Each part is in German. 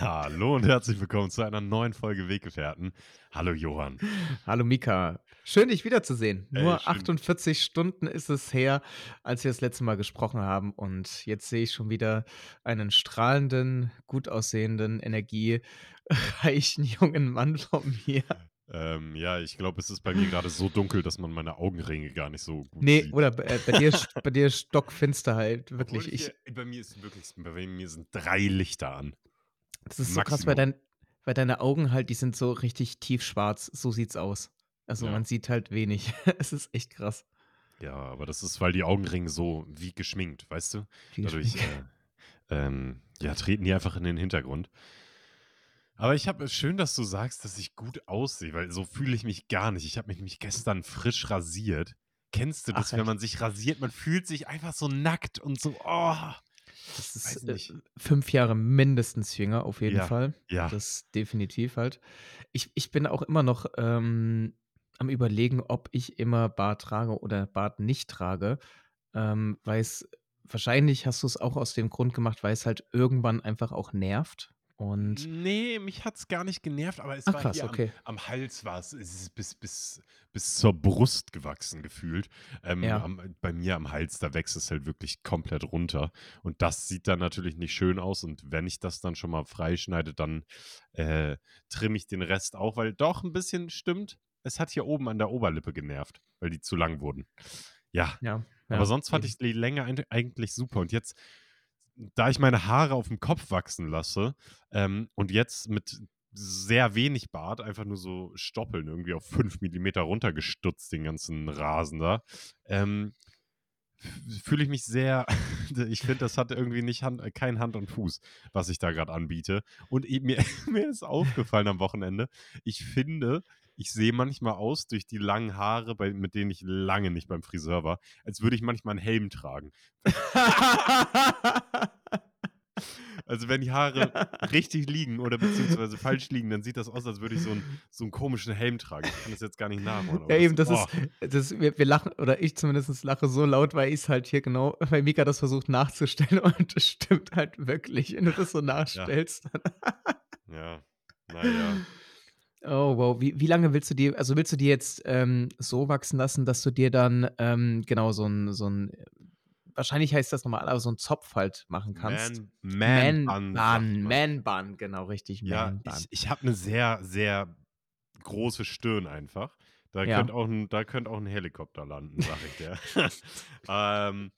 Hallo und herzlich willkommen zu einer neuen Folge Weggefährten. Hallo Johann. Hallo Mika. Schön, dich wiederzusehen. Nur schön. 48 Stunden ist es her, als wir das letzte Mal gesprochen haben. Und jetzt sehe ich schon wieder einen strahlenden, gut aussehenden, energiereichen jungen Mann vor mir. Ähm, ja, ich glaube, es ist bei mir gerade so dunkel, dass man meine Augenringe gar nicht so gut Nee, sieht. oder bei, äh, bei, dir, bei dir stockfinster halt, wirklich. Ich, hier, bei mir ist wirklich, bei mir sind drei Lichter an. Das ist so krass, weil, Maximum. dein, weil deine Augen halt, die sind so richtig tiefschwarz. So sieht's aus. Also Ja. man sieht halt wenig. es ist echt krass. Ja, aber das ist, weil die Augenringe so wie geschminkt, weißt du? Wie Dadurch äh, ähm, ja, treten die einfach in den Hintergrund. Aber ich habe schön, dass du sagst, dass ich gut aussehe, weil so fühle ich mich gar nicht. Ich habe mich nämlich gestern frisch rasiert. Kennst du das, Ach, wenn man sich rasiert, man fühlt sich einfach so nackt und so, oh. Das ist äh, fünf Jahre mindestens jünger, auf jeden Ja, Fall. ja. Das definitiv halt. Ich, ich bin auch immer noch ähm, am Überlegen, ob ich immer Bart trage oder Bart nicht trage. Ähm, weil es, wahrscheinlich hast du es auch aus dem Grund gemacht, weil es halt irgendwann einfach auch nervt. Und Nee, mich hat es gar nicht genervt, aber es Ach, war krass, hier okay. am, am Hals war es, es ist bis, bis, bis zur Brust gewachsen gefühlt. Ähm, Ja. am, bei mir am Hals, da wächst es halt wirklich komplett runter. Und das sieht dann natürlich nicht schön aus. Und wenn ich das dann schon mal freischneide, dann äh, trimme ich den Rest auch, weil doch ein bisschen stimmt. Es hat hier oben an der Oberlippe genervt, weil die zu lang wurden. Ja, ja. aber ja, sonst fand ich die Länge eigentlich super. Und jetzt, da ich meine Haare auf dem Kopf wachsen lasse ähm, und jetzt mit sehr wenig Bart, einfach nur so Stoppeln irgendwie auf 5 mm runtergestutzt, den ganzen Rasen da, ähm, fühle ich mich sehr, ich finde, das hat irgendwie nicht Hand, kein Hand und Fuß, was ich da gerade anbiete. Und mir, mir ist aufgefallen am Wochenende, ich finde, ich sehe manchmal aus durch die langen Haare, bei, mit denen ich lange nicht beim Friseur war, als würde ich manchmal einen Helm tragen. Also wenn die Haare richtig liegen oder beziehungsweise falsch liegen, dann sieht das aus, als würde ich so einen, so einen komischen Helm tragen. Ich kann das jetzt gar nicht nachmachen. Ja, eben, das oh, ist, das, wir, wir lachen, oder ich zumindest lache so laut, weil ich es halt hier genau, weil Mika das versucht nachzustellen und das stimmt halt wirklich, wenn du das so nachstellst. Ja, naja. Oh, wow. Wie, wie lange willst du dir, also willst du dir jetzt ähm, so wachsen lassen, dass du dir dann ähm, genau so ein, so ein, wahrscheinlich heißt das normal, aber so ein Zopf halt machen kannst? Man, Man, Man Bun, man. Bun, genau, richtig. Ja, Man ich, ich habe eine sehr, sehr große Stirn einfach. Da, Ja. könnte auch ein, da könnte auch ein Helikopter landen, sag ich dir. ähm,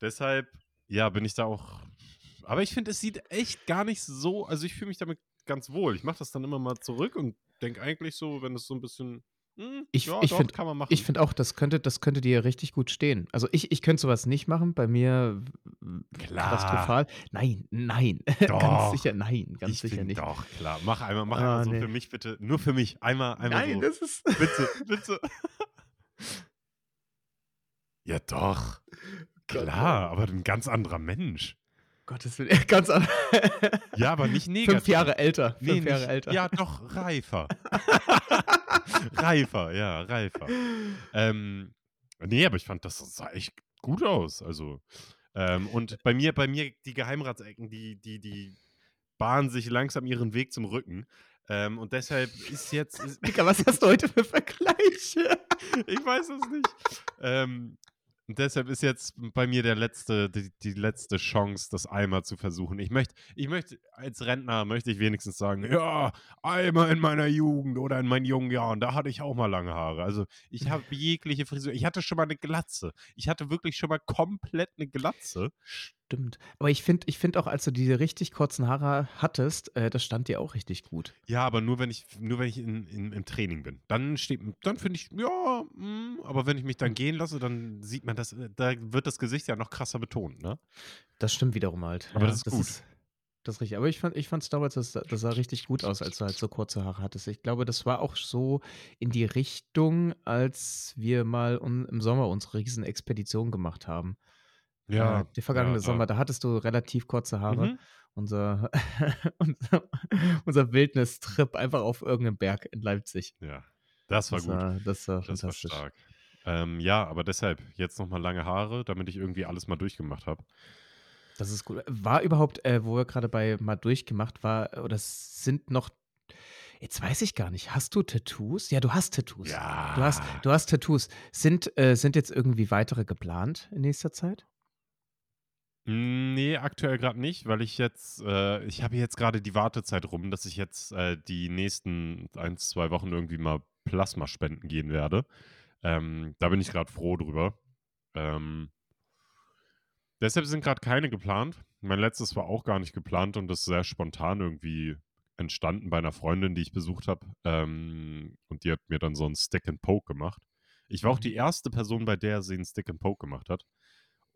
deshalb, ja, bin ich da auch. Aber ich finde, es sieht echt gar nicht so. Also, ich fühle mich damit ganz wohl. Ich mache das dann immer mal zurück und denke eigentlich so, wenn es so ein bisschen. hm, Ich- ja, ich doch, find- finde auch, das könnte, das könnte dir richtig gut stehen. Also ich, ich könnte sowas nicht machen. Bei mir Klar. katastrophal. Nein, nein. Doch. ganz sicher nein. Ganz ich sicher nicht. Doch, klar. Mach einmal, mach Ah, einmal so nee. für mich bitte. Nur für mich. Einmal, einmal Nein, so. das ist. Bitte, bitte. ja, doch. Klar, aber ein ganz anderer Mensch. Gottes Willen. Ganz anders. Ja, aber nicht negativ. Fünf Jahre älter. Nee, Fünf Jahre nicht, älter. Ja, doch, reifer. reifer, ja, reifer. Ähm, nee, aber ich fand, das sah echt gut aus. Also, ähm, und bei mir, bei mir, die Geheimratsecken, die, die, die bahnen sich langsam ihren Weg zum Rücken. Ähm, und deshalb ist jetzt, ist, Mika, was hast du heute für Vergleiche? ich weiß es nicht. Ähm, und deshalb ist jetzt bei mir der letzte, die, die letzte Chance, das einmal zu versuchen. Ich möchte, ich möchte, als Rentner möchte ich wenigstens sagen, ja, einmal in meiner Jugend oder in meinen jungen Jahren, da hatte ich auch mal lange Haare. Also ich habe jegliche Frisur. Ich hatte schon mal eine Glatze. Ich hatte wirklich schon mal komplett eine Glatze. Stimmt. Aber ich finde ich find auch, als du diese richtig kurzen Haare hattest, äh, das stand dir auch richtig gut. Ja, aber nur wenn ich, nur wenn ich in, in, im Training bin. Dann steht, dann finde ich, ja, mm, aber wenn ich mich dann gehen lasse, dann sieht man das, äh, da wird das Gesicht ja noch krasser betont, ne? Das stimmt wiederum halt. Aber das ist gut. das ist richtig. Aber ich fand ich fand's damals, das, das sah richtig gut aus, als du halt so kurze Haare hattest. Ich glaube, das war auch so in die Richtung, als wir mal un, im Sommer unsere riesen Expedition gemacht haben. Äh, der vergangene ja, Sommer, ja. da hattest du relativ kurze Haare. Mhm. Unser, unser, unser Wildnistrip einfach auf irgendeinem Berg in Leipzig. Ja, das war das gut. War, das war das war fantastisch. stark. Ähm, ja, aber deshalb, jetzt nochmal lange Haare, damit ich irgendwie alles mal durchgemacht habe. Das ist gut. War überhaupt, äh, wo wir gerade bei mal durchgemacht war, oder sind noch Jetzt weiß ich gar nicht. Hast du Tattoos? Ja, du hast Tattoos. Du hast, Ja. du hast Tattoos. Sind, äh, sind jetzt irgendwie weitere geplant in nächster Zeit? Nee, aktuell gerade nicht, weil ich jetzt, äh, ich habe jetzt gerade die Wartezeit rum, dass ich jetzt äh, die nächsten ein, zwei Wochen irgendwie mal Plasma spenden gehen werde. Ähm, da bin ich gerade froh drüber. Ähm, deshalb sind gerade keine geplant. Mein letztes war auch gar nicht geplant und das ist sehr spontan irgendwie entstanden bei einer Freundin, die ich besucht habe. Ähm, und die hat mir dann so einen Stick and Poke gemacht. Ich war auch Mhm. die erste Person, bei der sie einen Stick and Poke gemacht hat.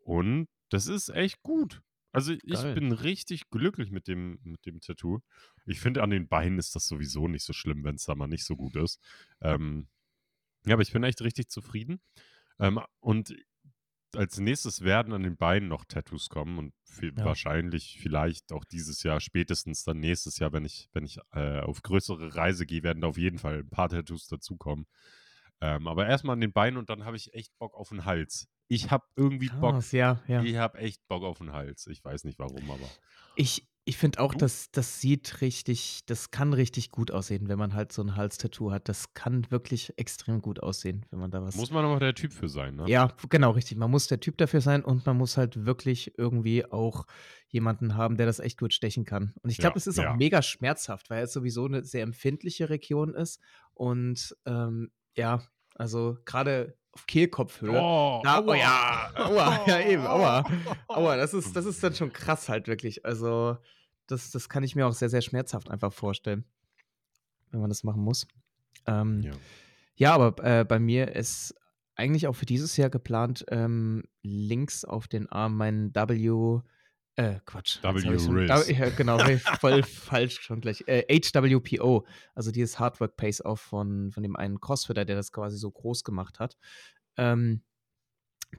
Und das ist echt gut. Also ich Geil. bin richtig glücklich mit dem, mit dem Tattoo. Ich finde, an den Beinen ist das sowieso nicht so schlimm, wenn es da mal nicht so gut ist. Ähm, ja, aber ich bin echt richtig zufrieden. Ähm, und als nächstes werden an den Beinen noch Tattoos kommen und viel, Ja. wahrscheinlich vielleicht auch dieses Jahr, spätestens dann nächstes Jahr, wenn ich, wenn ich äh, auf größere Reise gehe, werden da auf jeden Fall ein paar Tattoos dazukommen. Ähm, aber erstmal an den Beinen und dann habe ich echt Bock auf den Hals. Ich habe irgendwie Bock Krass, ja, ja. ich habe echt Bock auf den Hals. Ich weiß nicht warum, aber. Ich, ich finde auch, dass das sieht richtig, das kann richtig gut aussehen, wenn man halt so ein Halstattoo hat. Das kann wirklich extrem gut aussehen, wenn man da was. Muss man aber der Typ für sein, ne? Ja, genau, richtig. Man muss der Typ dafür sein und man muss halt wirklich irgendwie auch jemanden haben, der das echt gut stechen kann. Und ich glaube, Ja, es ist ja. auch mega schmerzhaft, weil es sowieso eine sehr empfindliche Region ist. Und ähm, ja, also gerade auf Kehlkopfhöhe. Oh, Da, oh aua. ja, aua, ja eben, aua. Aua, das ist, das ist dann schon krass halt wirklich. Also, das, das kann ich mir auch sehr, sehr schmerzhaft einfach vorstellen, wenn man das machen muss. Ähm, Ja. ja, aber äh, bei mir ist eigentlich auch für dieses Jahr geplant, ähm, links auf den Arm mein W, äh, Quatsch. jetzt hab W ich schon- Riz. Da, ja, genau, voll falsch schon gleich. Äh, HWPO, also dieses Hardwork Pace Off von, von dem einen Crossfitter, der das quasi so groß gemacht hat. Ähm,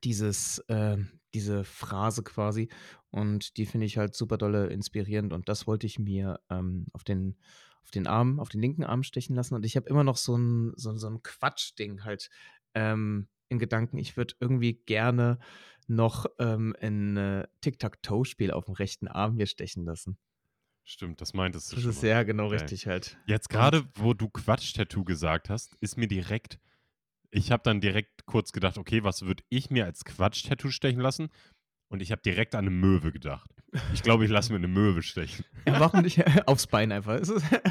dieses, ähm, diese Phrase quasi. Und die finde ich halt super dolle inspirierend. Und das wollte ich mir ähm, auf den auf den Arm, auf den linken Arm stechen lassen. Und ich habe immer noch so ein, so, so ein Quatschding halt ähm, in Gedanken. Ich würde irgendwie gerne noch ähm, ein äh, Tic-Tac-Toe-Spiel auf dem rechten Arm mir stechen lassen. Stimmt, das meintest du Das schon. ist mal. ja genau Geil. richtig halt. Jetzt gerade, wo du Quatsch-Tattoo gesagt hast, ist mir direkt. Ich habe dann direkt kurz gedacht, okay, was würde ich mir als Quatsch-Tattoo stechen lassen? Und ich habe direkt an eine Möwe gedacht. Ich glaube, ich lasse mir eine Möwe stechen. Ja, warum nicht aufs Bein einfach?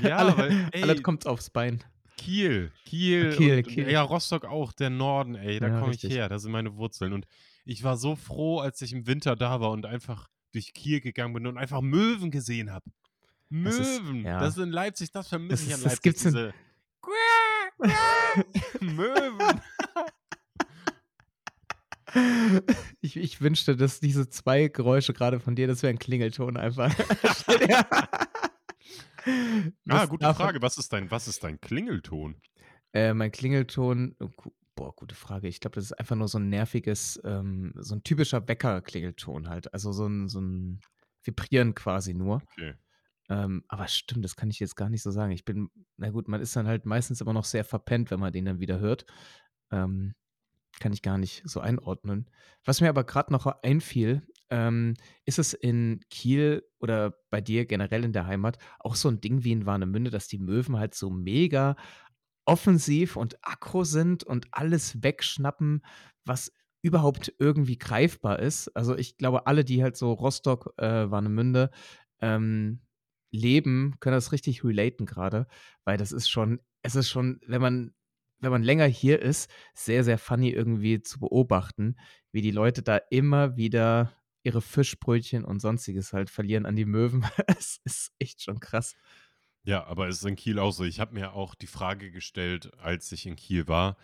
Ja, alle, weil, ey, alles kommt aufs Bein. Kiel, Kiel, Kiel, und, Kiel. ja, Rostock auch, der Norden, ey, da Ja, komme ich her, da sind meine Wurzeln. Und ich war so froh, als ich im Winter da war und einfach durch Kiel gegangen bin und einfach Möwen gesehen habe. Das ist- Möwen, ja. das in Leipzig, das vermisse Das ich ist- an das Leipzig. gibt's in- diese Möwen. Ich, ich wünschte, dass diese zwei Geräusche gerade von dir, das wäre ein Klingelton einfach. Ah, gute Frage. Was ist dein, was ist dein Klingelton? Äh, mein Klingelton, oh, boah, gute Frage. Ich glaube, das ist einfach nur so ein nerviges, ähm, so ein typischer Wecker-Klingelton halt. Also so ein, so ein Vibrieren quasi nur. Okay. Ähm, aber stimmt, das kann ich jetzt gar nicht so sagen. Ich bin, na gut, man ist dann halt meistens immer noch sehr verpennt, wenn man den dann wieder hört. Ähm, kann ich gar nicht so einordnen. Was mir aber gerade noch einfiel, ähm, ist es in Kiel oder bei dir generell in der Heimat auch so ein Ding wie in Warnemünde, dass die Möwen halt so mega offensiv und aggro sind und alles wegschnappen, was überhaupt irgendwie greifbar ist. Also ich glaube, alle, die halt so Rostock, äh, Warnemünde ähm, leben, können das richtig relaten gerade, weil das ist schon, es ist schon, wenn man, wenn man länger hier ist, sehr, sehr funny irgendwie zu beobachten, wie die Leute da immer wieder ihre Fischbrötchen und sonstiges halt verlieren an die Möwen. Es ist echt schon krass. Ja, aber es ist in Kiel auch so. Ich habe mir auch die Frage gestellt, als ich in Kiel war,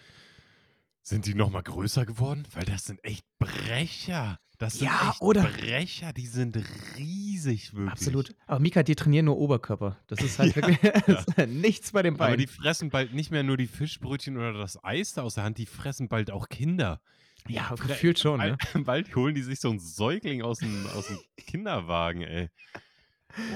sind die noch mal größer geworden? Weil das sind echt Brecher. Das sind Ja, echt oder- Brecher. Die sind riesig, wirklich. Absolut. Aber Mika, die trainieren nur Oberkörper. Das ist halt Ja, wirklich ist nichts bei den Aber Beinen. die fressen bald nicht mehr nur die Fischbrötchen oder das Eis da aus der Hand, die fressen bald auch Kinder. ja, gefühlt schon, ne? Bald, bald holen die sich so einen Säugling aus dem, aus dem Kinderwagen, ey.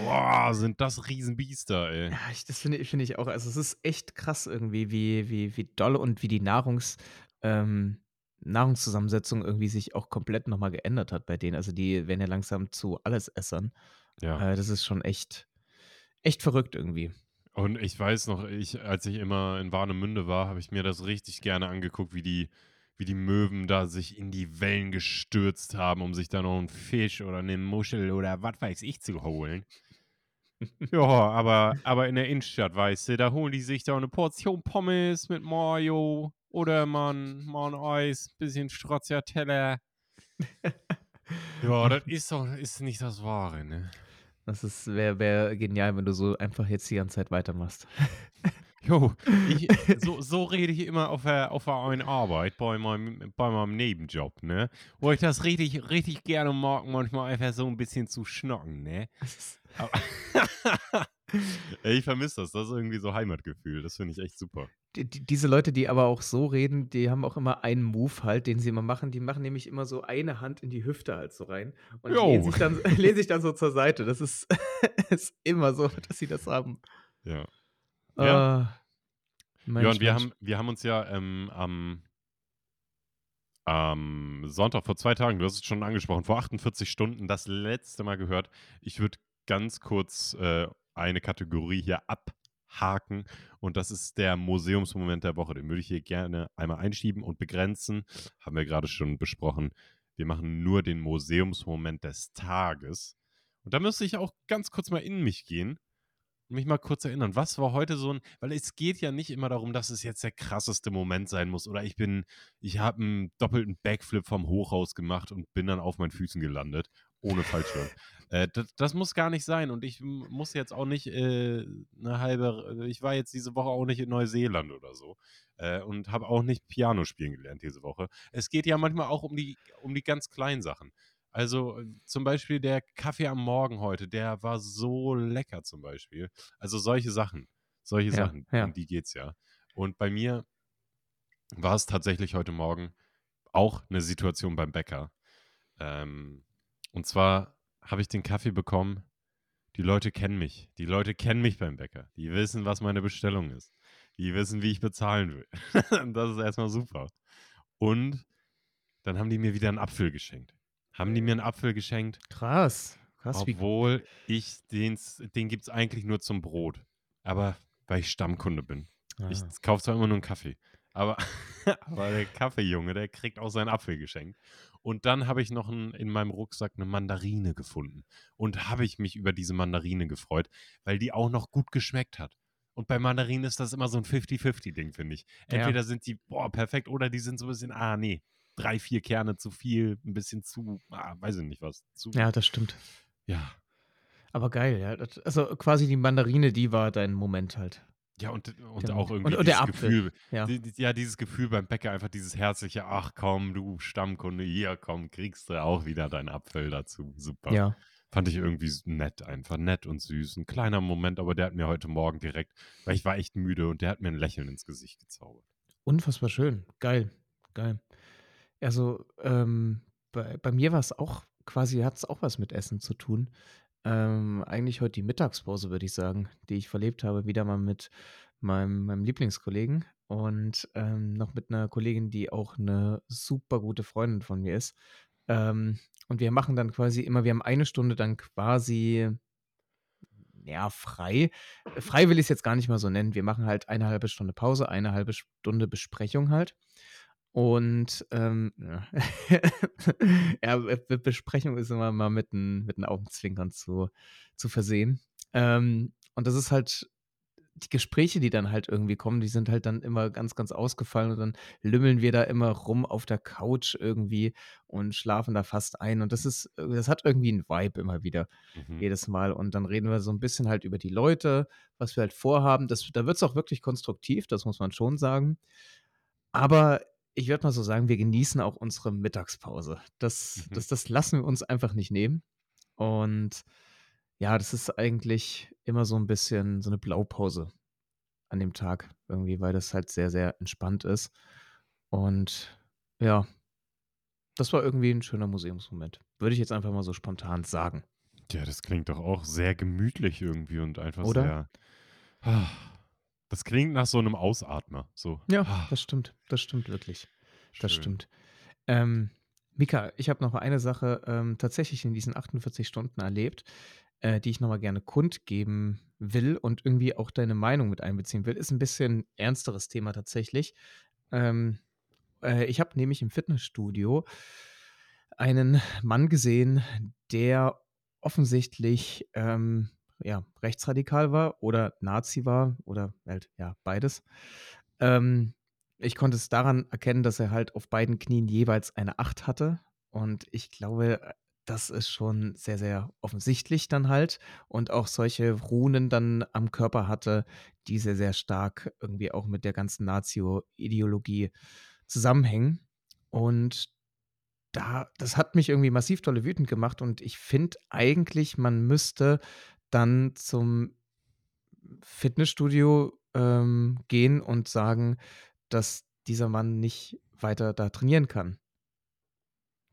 Boah, sind das Riesenbiester, ey. Ja, ich, das finde finde ich auch. Also es ist echt krass irgendwie, wie, wie, wie doll und wie die Nahrungs, ähm, Nahrungszusammensetzung irgendwie sich auch komplett noch mal geändert hat bei denen. Also, die werden ja langsam zu Allesessern. Ja. Äh, das ist schon echt echt verrückt irgendwie. Und ich weiß noch, ich als ich immer in Warnemünde war, habe ich mir das richtig gerne angeguckt, wie die wie die Möwen da sich in die Wellen gestürzt haben, um sich da noch 'n Fisch oder 'ne Muschel oder was weiß ich zu holen. Ja, aber aber in der Innenstadt, weißt du, da holen die sich da 'ne Portion Pommes mit Mayo oder mal 'n mal 'n Eis, bisschen Stracciatella. Ja, das ist doch ist nicht das Wahre, ne? Das ist wäre wäre genial, wenn du so einfach jetzt die ganze Zeit weitermachst. Jo, ich so so rede ich immer auf der auf der einen Arbeit bei meinem bei meinem Nebenjob, ne? Wo ich das richtig richtig gerne mag, manchmal einfach so 'n bisschen zu schnacken, ne? Aber Ey, ich vermisse das. Das ist irgendwie so Heimatgefühl. Das finde ich echt super. Die die diese Leute, die aber auch so reden, die haben auch immer einen Move halt, den sie immer machen. Die machen nämlich immer so eine Hand in die Hüfte halt so rein und lehnen sich dann lehnen sich dann so zur Seite. Das ist ist immer so, dass sie das haben. Ja. Ja. Ja, Mensch, und wir Mensch. haben wir haben uns ja, ähm, am am Sonntag vor 2 Tagen, du hast es schon angesprochen, vor 48 Stunden das letzte Mal gehört. Ich würde ganz kurz, äh, eine Kategorie hier abhaken und das ist der Museumsmoment der Woche. Den würde ich hier gerne einmal einschieben und begrenzen. Haben wir grade schon besprochen. Wir machen nur den Museumsmoment des Tages. Und da müsste ich auch ganz kurz mal in mich gehen mich mal kurz erinnern, was war heute so 'n weil es geht ja nicht immer darum, dass es jetzt der krasseste Moment sein muss oder ich bin ich habe 'n doppelten Backflip vom Hochhaus gemacht und bin dann auf meinen Füßen gelandet, ohne Fallschirm. Äh, d das muss gar nicht sein und ich muss jetzt auch nicht, äh, 'ne halbe ich war jetzt diese Woche auch nicht in Neuseeland oder so, äh, und habe auch nicht Piano spielen gelernt diese Woche. Es geht ja manchmal auch um die um die ganz kleinen Sachen. Also, zum Beispiel der Kaffee am Morgen heute, der war so lecker zum Beispiel. Also, solche Sachen solche Ja, Sachen, um ja. die geht's ja. Und bei mir war es tatsächlich heute Morgen auch 'ne Situation beim Bäcker. Ähm, und zwar habe ich den Kaffee bekommen die Leute kennen mich. Die Leute kennen mich beim Bäcker. Die wissen, was meine Bestellung ist. Die wissen, wie ich bezahlen will. Das ist erst mal super. Und dann haben die mir wieder 'n Apfel geschenkt. Haben die mir 'n Apfel geschenkt Krass. Krass, wie obwohl ich den's den gibt's eigentlich nur zum Brot. Aber weil ich Stammkunde bin. Ich Ah. kaufe zwar immer nur 'n Kaffee, aber aber der Kaffeejunge, der kriegt auch seinen Apfel geschenkt. Und dann habe ich noch 'n in meinem Rucksack 'ne Mandarine gefunden. Und habe ich mich über diese Mandarine gefreut, weil die auch noch gut geschmeckt hat. Und bei Mandarinen ist das immer so 'n Fifty-Fifty-Ding, finde ich. Ja. Entweder sind die, boah, perfekt oder die sind so 'n bisschen, ah, ne, 3, 4 Kerne zu viel, 'n bisschen zu, ah, weiß ich nicht was, zu Ja, das stimmt. ja. Aber geil, ja. Also, quasi die Mandarine, die war dein Moment halt. Ja, und und Der auch irgendwie Und und der dieses Apfel, Gefühl, ja. di di ja, dieses Gefühl beim Bäcker, einfach dieses herzliche: „Ach komm, du Stammkunde, hier, komm, kriegst du auch wieder deinen Apfel dazu.“ Super. Ja. Fand ich irgendwie nett einfach, nett und süß. 'N kleiner Moment, aber der hat mir heute Morgen direkt weil ich war echt müde und der hat mir 'n Lächeln ins Gesicht gezaubert. Unfassbar schön. Geil, geil. Also, ähm, bei bei mir war's auch quasi hat's auch was mit Essen zu tun. Ähm, eigentlich heute die Mittagspause, würde ich sagen, die ich verlebt habe, wieder mal mit meinem meinem Lieblingskollegen und, ähm, noch mit 'ner Kollegin, die auch 'ne super gute Freundin von mir ist. Ähm, und wir machen dann quasi immer wir haben eine Stunde dann quasi ja, frei. Frei will ich's jetzt gar nicht mal so nennen. Wir machen halt eine 1/2 Stunde Pause, eine 1/2 Stunde Besprechung halt. Und, ähm, ja, ja, Be Be Besprechung ist immer mal mit 'n mit Augenzwinkern zu zu versehen. Ähm, und das ist halt die Gespräche, die dann halt irgendwie kommen, die sind halt dann immer ganz, ganz ausgefallen und dann lümmeln wir da immer rum auf der Couch irgendwie und schlafen da fast ein. Und das ist äh, das hat irgendwie 'n Vibe immer wieder, Mhm. jedes Mal. Und dann reden wir so 'n bisschen halt über die Leute, was wir halt vorhaben. Das da wird's auch wirklich konstruktiv, das muss man schon sagen. Aber ich würde mal so sagen, wir genießen auch unsere Mittagspause. Das Mhm. das das lassen wir uns einfach nicht nehmen. Und ja, das ist eigentlich immer so 'n bisschen so 'ne Blaupause an dem Tag irgendwie, weil das halt sehr, sehr entspannt ist. Und ja, das war irgendwie 'n schöner Museumsmoment. Würde ich jetzt einfach mal so spontan sagen. Ja, das klingt doch auch sehr gemütlich irgendwie und einfach Oder? sehr das klingt nach so 'nem Ausatmer, so. Ja, das stimmt. Das stimmt wirklich. Das Schön. stimmt. Ähm, Mika, ich habe noch eine Sache ähm, tatsächlich in diesen 48 Stunden erlebt, äh, die ich noch mal gerne kundgeben will und irgendwie auch deine Meinung mit einbeziehen will. Ist ein bisschen ernsteres Thema tatsächlich. Ähm, äh, ich habe nämlich im Fitnessstudio einen Mann gesehen, der offensichtlich ähm, ja, rechtsradikal war oder Nazi war oder halt, ja, beides. Ähm, ich konnte es daran erkennen, dass er halt auf beiden Knien jeweils eine Acht hatte. Und ich glaube, das ist schon sehr, sehr offensichtlich dann halt. Und auch solche Runen dann am Körper hatte, die sehr, sehr stark irgendwie auch mit der ganzen Nazio-Ideologie zusammenhängen. Und da, das hat mich irgendwie massiv tolle wütend gemacht. Und ich finde eigentlich, man müsste dann zum Fitnessstudio ähm, gehen und sagen, dass dieser Mann nicht weiter da trainieren kann.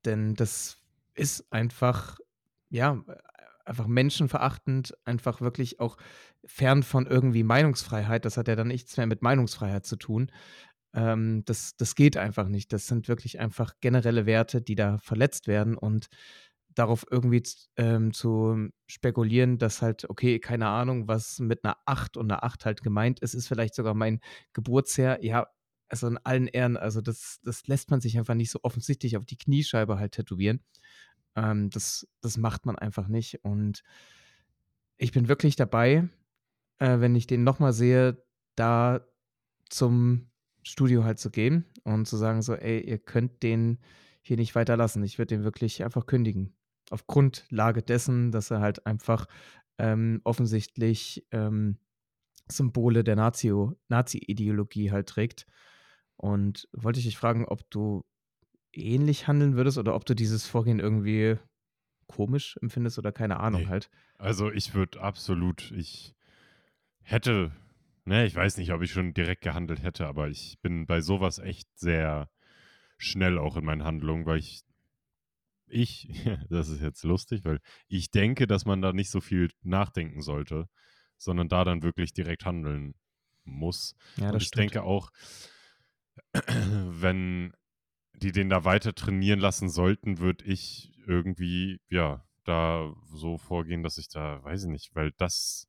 Denn das ist einfach, ja, einfach menschenverachtend, einfach wirklich auch fern von irgendwie Meinungsfreiheit. Das hat ja dann nichts mehr mit Meinungsfreiheit zu tun. Ähm, das, das geht einfach nicht. Das sind wirklich einfach generelle Werte, die da verletzt werden und darauf irgendwie ähm, zu spekulieren, dass halt, okay, keine Ahnung, was mit einer 8 und einer 8 halt gemeint ist, ist vielleicht sogar mein Geburtsjahr. Ja, also in allen Ehren, also das, das lässt man sich einfach nicht so offensichtlich auf die Kniescheibe halt tätowieren. Ähm, das, das macht man einfach nicht. Und ich bin wirklich dabei, äh, wenn ich den nochmal sehe, da zum Studio halt zu gehen und zu sagen, so, ey, ihr könnt den hier nicht weiterlassen. Ich würde den wirklich einfach kündigen auf Grundlage dessen, dass er halt einfach ähm, offensichtlich ähm, Symbole der Nazi-Ideologie halt trägt. Und wollte ich dich fragen, ob du ähnlich handeln würdest oder ob du dieses Vorgehen irgendwie komisch empfindest oder keine Ahnung nee. halt. Also ich würde absolut, ich hätte, ne, ich weiß nicht, ob ich schon direkt gehandelt hätte, aber ich bin bei sowas echt sehr schnell auch in meinen Handlungen, weil ich ich, das ist jetzt lustig, weil ich denke, dass man da nicht so viel nachdenken sollte, sondern da dann wirklich direkt handeln muss. Ja, Und ich stimmt. denke auch, wenn die den da weiter trainieren lassen sollten, würde ich irgendwie, ja, da so vorgehen, dass ich da, weiß ich nicht, weil das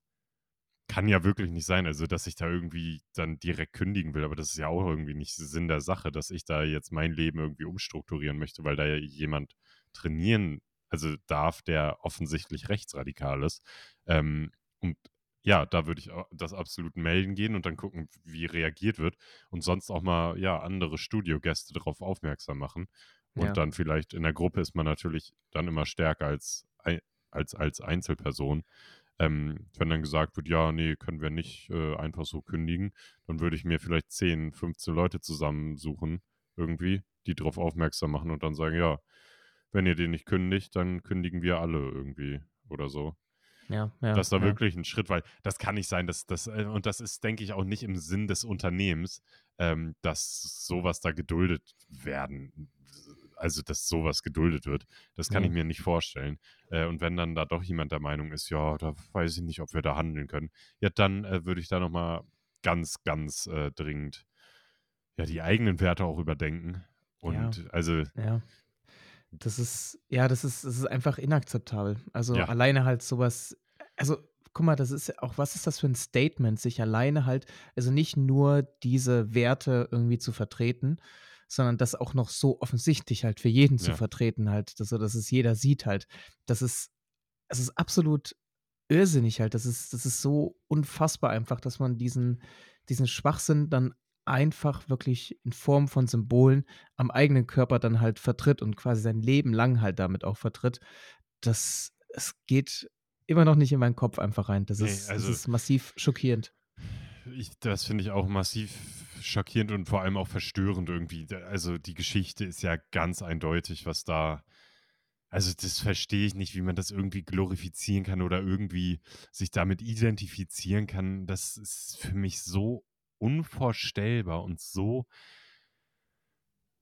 kann ja wirklich nicht sein. Also, dass ich da irgendwie dann direkt kündigen will, aber das ist ja auch irgendwie nicht Sinn der Sache, dass ich da jetzt mein Leben irgendwie umstrukturieren möchte, weil da ja jemand trainieren, also darf, der offensichtlich rechtsradikal ist. Ähm, und ja, da würde ich das absolut melden gehen und dann gucken, wie reagiert wird und sonst auch mal ja andere Studiogäste darauf aufmerksam machen. Und ja. dann vielleicht in der Gruppe ist man natürlich dann immer stärker als, als, als Einzelperson. Ähm, wenn dann gesagt wird, ja, nee, können wir nicht äh, einfach so kündigen, dann würde ich mir vielleicht 10, 15 Leute zusammensuchen, irgendwie, die darauf aufmerksam machen und dann sagen, ja, wenn ihr den nicht kündigt, dann kündigen wir alle irgendwie oder so. Ja, ja. Dass da ja. wirklich ein Schritt, weil das kann nicht sein, dass das, äh, und das ist, denke ich, auch nicht im Sinn des Unternehmens, ähm, dass sowas da geduldet werden. Also, dass sowas geduldet wird. Das kann ja. ich mir nicht vorstellen. Äh, und wenn dann da doch jemand der Meinung ist, ja, da weiß ich nicht, ob wir da handeln können, ja, dann äh, würde ich da nochmal ganz, ganz äh, dringend ja, die eigenen Werte auch überdenken. Und also. Das ist, ja, das ist, das ist einfach inakzeptabel. Also ja. alleine halt sowas, also guck mal, das ist auch, was ist das für ein Statement, sich alleine halt, also nicht nur diese Werte irgendwie zu vertreten, sondern das auch noch so offensichtlich halt für jeden ja. zu vertreten halt, dass, dass es jeder sieht halt. Das ist, es ist absolut irrsinnig halt. Das ist, das ist so unfassbar einfach, dass man diesen, diesen Schwachsinn dann einfach wirklich in Form von Symbolen am eigenen Körper dann halt vertritt und quasi sein Leben lang halt damit auch vertritt, das es geht immer noch nicht in meinen Kopf einfach rein. Das, nee, ist, also, das ist massiv schockierend. Ich, das finde ich auch massiv schockierend und vor allem auch verstörend irgendwie. Also die Geschichte ist ja ganz eindeutig, was da. Also das verstehe ich nicht, wie man das irgendwie glorifizieren kann oder irgendwie sich damit identifizieren kann. Das ist für mich so unvorstellbar und so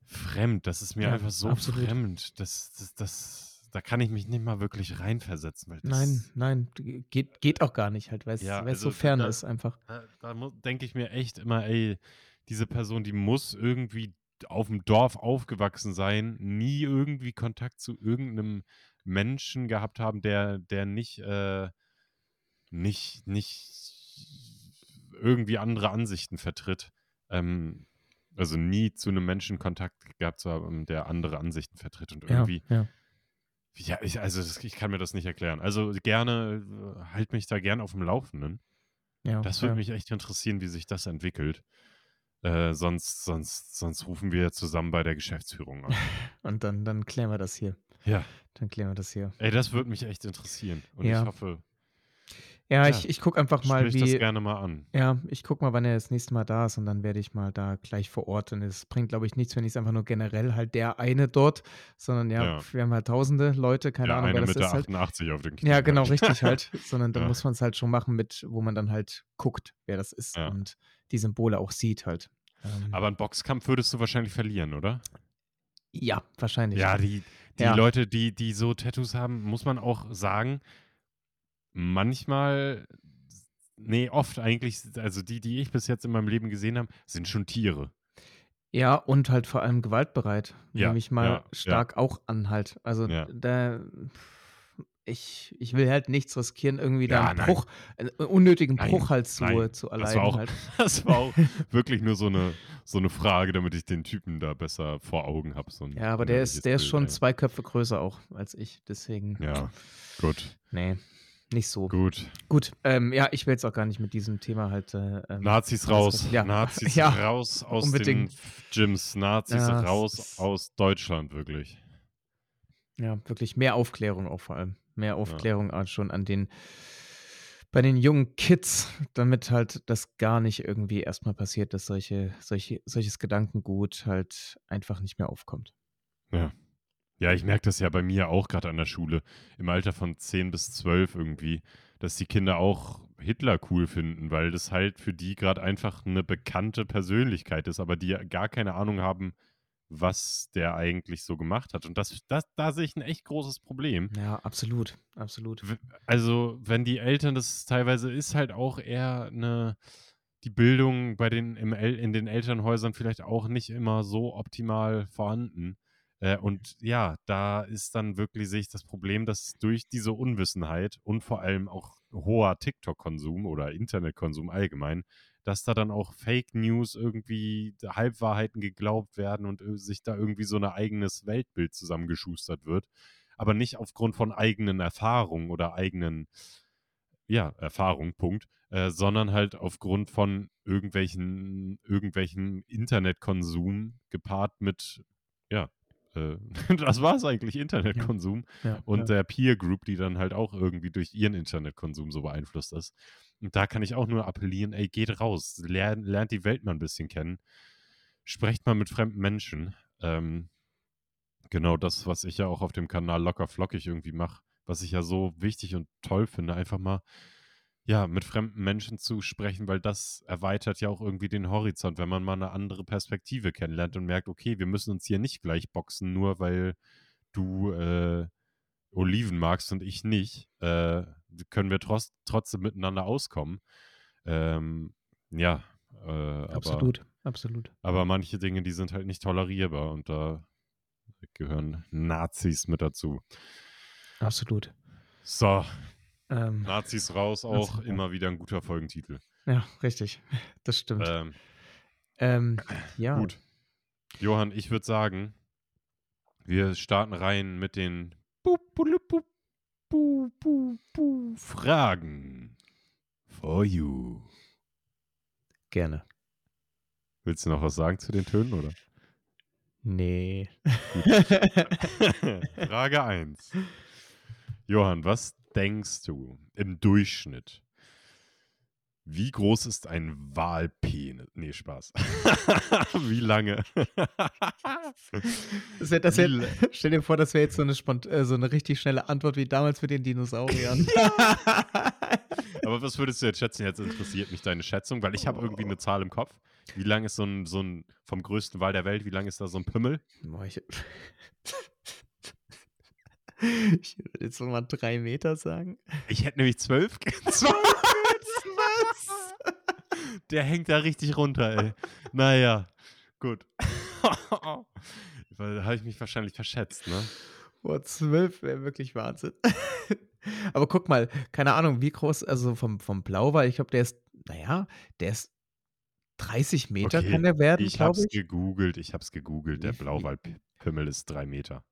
fremd. Das ist mir ja, einfach so absolut. fremd. Das, das, das, da kann ich mich nicht mal wirklich reinversetzen. Weil nein, nein, geht, geht auch gar nicht halt, weil es ja, also so fern da, ist einfach. Da, da denke ich mir echt immer, ey, diese Person, die muss irgendwie auf dem Dorf aufgewachsen sein, nie irgendwie Kontakt zu irgendeinem Menschen gehabt haben, der, der nicht, äh, nicht, nicht irgendwie andere Ansichten vertritt. Ähm, also nie zu einem Menschen Kontakt gehabt zu haben, der andere Ansichten vertritt und irgendwie. Ja, ja. Ja, ich, also das, ich kann mir das nicht erklären. Also gerne, äh, halt mich da gern auf dem Laufenden. ja, Das würde mich echt interessieren, wie sich das entwickelt. Äh, sonst, sonst, sonst rufen wir zusammen bei der Geschäftsführung an. Und dann, dann klären wir das hier. ja, Dann klären wir das hier. ey, das würde mich echt interessieren. Und ich hoffe, Ja, Ja, ich, ich gucke einfach mal, sprich das wie. gerne mal an. Ja, ich gucke mal, wann er das nächste Mal da ist und dann werde ich mal da gleich vor Ort. Und es bringt, glaube ich, nichts, wenn ich es einfach nur generell halt der eine dort, sondern ja, Ja. wir haben halt tausende Leute, keine Der Ahnung, wer das mit der ist halt. 88 auf den Knien. Ja, genau, halt. richtig halt. Sondern dann Ja. muss man es halt schon machen mit, wo man dann halt guckt, wer das ist Ja. und die Symbole auch sieht halt. Ähm, Aber einen Boxkampf würdest du wahrscheinlich verlieren, oder? ja, wahrscheinlich. Ja, die, die Ja. Leute, die, die so Tattoos haben, muss man auch sagen, manchmal, nee, oft eigentlich, also die, die ich bis jetzt in meinem Leben gesehen habe, sind schon Tiere. Ja, und halt vor allem gewaltbereit. Ja, Nehme ich mal ja, ja. stark auch an halt. Also Ja. da, ich, ich will halt nichts riskieren, irgendwie da Ja, einen nein. Bruch, einen unnötigen Nein, Bruch halt zu, nein. zu Das war erleiden auch- halt. Das war auch wirklich nur so eine, so eine Frage, damit ich den Typen da besser vor Augen habe. So Ja, aber der ist, der ist schon ey. zwei Köpfe größer auch als ich. Deswegen, Ja, gut, nee, nicht so. gut. Gut, ähm, ja, ich will jetzt auch gar nicht mit diesem Thema halt. Äh, ähm, Nazis raus, ja. Nazis Ja, raus aus unbedingt. den Gyms, Nazis Ja, raus aus Deutschland, wirklich. Ja, wirklich mehr Aufklärung auch vor allem. Mehr Aufklärung auch schon an den, bei den jungen Kids, damit halt das gar nicht irgendwie erstmal passiert, dass solche, solche, solches Gedankengut halt einfach nicht mehr aufkommt. Ja. Ja, ich merke das ja bei mir auch gerade an der Schule, im Alter von 10 bis 12 irgendwie, dass die Kinder auch Hitler cool finden, weil das halt für die gerade einfach eine bekannte Persönlichkeit ist, aber die ja gar keine Ahnung haben, was der eigentlich so gemacht hat. Und das, das, da sehe ich ein echt großes Problem. Ja, absolut, absolut. Also, wenn die Eltern, das teilweise ist halt auch eher eine, die Bildung bei den, im, in den Elternhäusern vielleicht auch nicht immer so optimal vorhanden. Äh, und ja, da ist dann wirklich, sehe das Problem, dass durch diese Unwissenheit und vor allem auch hoher TikTok-Konsum oder Internetkonsum allgemein, dass da dann auch Fake News irgendwie Halbwahrheiten geglaubt werden und äh, sich da irgendwie so ein eigenes Weltbild zusammengeschustert wird aber nicht aufgrund von eigenen Erfahrungen oder eigenen, ja, Erfahrung, Punkt, äh, sondern halt aufgrund von irgendwelchen, irgendwelchen Internetkonsum gepaart mit, ja, äh, das war es eigentlich, Internetkonsum Ja, und ja. der Peer Group, die dann halt auch irgendwie durch ihren Internetkonsum so beeinflusst ist. Und da kann ich auch nur appellieren, ey, geht raus, lernt, lernt die Welt mal ein bisschen kennen, sprecht mal mit fremden Menschen. Ähm, genau das, was ich ja auch auf dem Kanal locker flockig irgendwie mache, was ich ja so wichtig und toll finde, einfach mal ja, mit fremden Menschen zu sprechen, weil das erweitert ja auch irgendwie den Horizont, wenn man mal eine andere Perspektive kennenlernt und merkt, okay, wir müssen uns hier nicht gleich boxen, nur weil du äh, Oliven magst und ich nicht, äh, können wir trotz, trotzdem miteinander auskommen. Ähm, ja, äh, aber, Absolut, absolut. aber manche Dinge, die sind halt nicht tolerierbar und da gehören Nazis mit dazu. Absolut. So, Ähm, Nazis raus, Nazis auch raus. immer wieder ein guter Folgentitel. ja, richtig. Das stimmt. Ähm, Ähm, ja. Gut. Johann, ich würde sagen, wir starten rein mit den Fragen. For you. Gerne. Willst du noch was sagen zu den Tönen, oder? Nee. Frage 1. Johann, was denkst du im Durchschnitt? Wie groß ist ein Walpenis? Nee, Spaß. Wie lange? Das wär, das wär, stell dir vor, das wäre jetzt so eine, äh, so eine richtig schnelle Antwort wie damals mit den Dinosauriern. Aber was würdest du jetzt schätzen? Jetzt interessiert mich deine Schätzung, weil ich habe irgendwie eine Zahl im Kopf. Wie lang ist so ein, so ein, vom größten Wal der Welt, wie lang ist da so ein Pimmel? Boah, ich, ich würde jetzt mal drei Meter sagen. Ich hätte nämlich zwölf. zwölf was? Der hängt da richtig runter, ey. Naja, gut. da habe ich mich wahrscheinlich verschätzt, ne? Boah, 12 wäre wirklich Wahnsinn. Aber guck mal, keine Ahnung, wie groß, also vom, vom Blauwal, ich glaube, der ist, naja, der ist 30 Meter Okay, kann der werden, ich habe glaube es ich. gegoogelt, ich habe es gegoogelt. Der Blauwalpimmel ist drei Meter.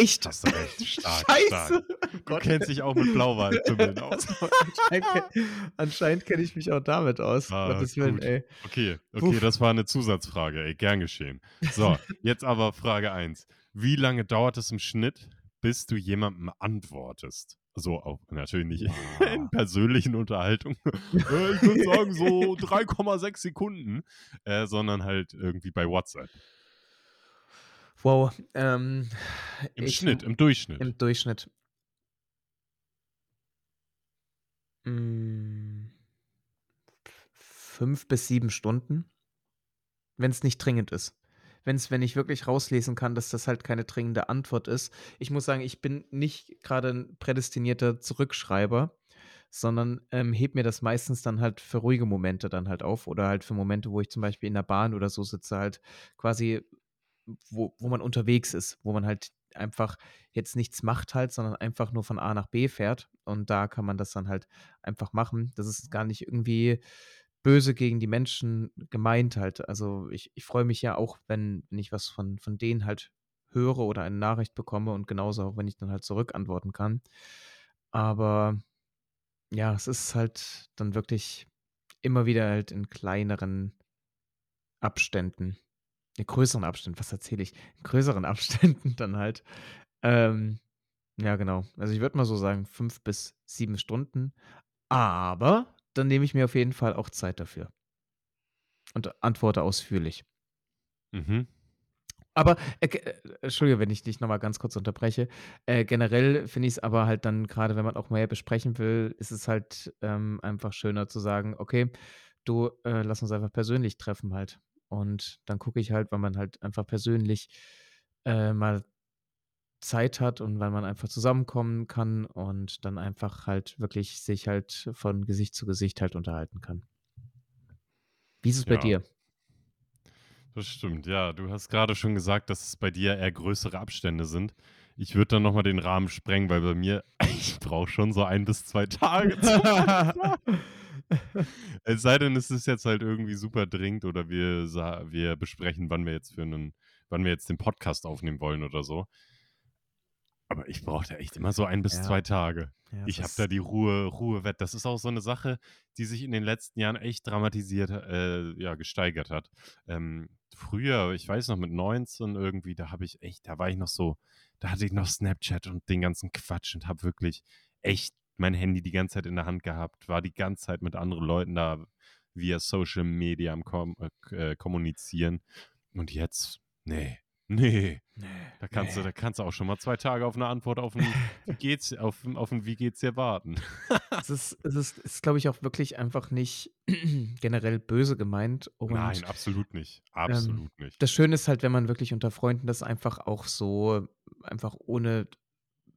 Echt? Hast du recht, stark, Scheiße! stark. Oh Du Gott. kennst dich auch mit Blauwalpimmeln aus. anscheinend ke- anscheinend kenne ich mich auch damit aus. Ah, Gottes Willen, ey. Okay, okay, Puh. das war eine Zusatzfrage, ey, gern geschehen. So, jetzt aber Frage 1. Wie lange dauert es im Schnitt, bis du jemandem antwortest? So, auch natürlich nicht in Boah. persönlichen Unterhaltungen. Äh, ich würde sagen, so 3,6 Sekunden, äh, sondern halt irgendwie bei WhatsApp. Wow. Ähm, Im ich, Schnitt, im Durchschnitt. Im Durchschnitt. Mm, fünf bis sieben Stunden, wenn es nicht dringend ist. Wenn's, wenn ich wirklich rauslesen kann, dass das halt keine dringende Antwort ist. Ich muss sagen, ich bin nicht gerade ein prädestinierter Zurückschreiber, sondern ähm, heb mir das meistens dann halt für ruhige Momente dann halt auf oder halt für Momente, wo ich zum Beispiel in der Bahn oder so sitze, halt quasi, wo, wo man unterwegs ist, wo man halt einfach jetzt nichts macht halt, sondern einfach nur von A nach B fährt. Und da kann man das dann halt einfach machen. Das ist gar nicht irgendwie böse gegen die Menschen gemeint halt. Also ich, ich freue mich ja auch, wenn, wenn ich was von, von denen halt höre oder eine Nachricht bekomme und genauso auch, wenn ich dann halt zurückantworten kann. Aber ja, es ist halt dann wirklich immer wieder halt in kleineren Abständen, in größeren Abständen, was erzähle ich? In größeren Abständen dann halt. Ähm, ja, genau. Also ich würde mal so sagen, fünf bis sieben Stunden. Aber dann nehme ich mir auf jeden Fall auch Zeit dafür. Und antworte ausführlich. Mhm. Aber, äh, äh, Entschuldige, wenn ich dich nochmal ganz kurz unterbreche. Äh, generell finde ich es aber halt dann, gerade wenn man auch mehr besprechen will, ist es halt ähm, einfach schöner zu sagen, okay, du, äh, lass uns einfach persönlich treffen halt. Und dann gucke ich halt, weil man halt einfach persönlich äh, mal Zeit hat und weil man einfach zusammenkommen kann und dann einfach halt wirklich sich halt von Gesicht zu Gesicht halt unterhalten kann. Wie ist es bei Ja. dir? Das stimmt, ja. Du hast gerade schon gesagt, dass es bei dir eher größere Abstände sind. Ich würde dann nochmal den Rahmen sprengen, weil bei mir, ich brauche schon so ein bis zwei Tage. es sei denn, es ist jetzt halt irgendwie super dringend oder wir, wir besprechen, wann wir jetzt für einen, wann wir jetzt den Podcast aufnehmen wollen oder so. Aber ich brauche da echt immer so ein bis Ja. zwei Tage. Ja, Ich habe da die Ruhe, Ruhe wett. Das ist auch so eine Sache, die sich in den letzten Jahren echt dramatisiert, äh, ja, gesteigert hat. Ähm, früher, ich weiß noch, mit 19 irgendwie, da habe ich echt, da war ich noch so, da hatte ich noch Snapchat und den ganzen Quatsch und habe wirklich echt mein Handy die ganze Zeit in der Hand gehabt, war die ganze Zeit mit anderen Leuten da via Social Media am Kom äh, kommunizieren. Und jetzt, nee, nee, Nee, da kannst, du, nee. da kannst du auch schon mal zwei Tage auf eine Antwort auf ein Wie geht's, auf, auf ein Wie geht's dir warten. Es ist, es ist, es ist glaube ich, auch wirklich einfach nicht generell böse gemeint. Und Nein, absolut nicht. Absolut nicht. das Schöne ist halt, wenn man wirklich unter Freunden das einfach auch so, einfach ohne,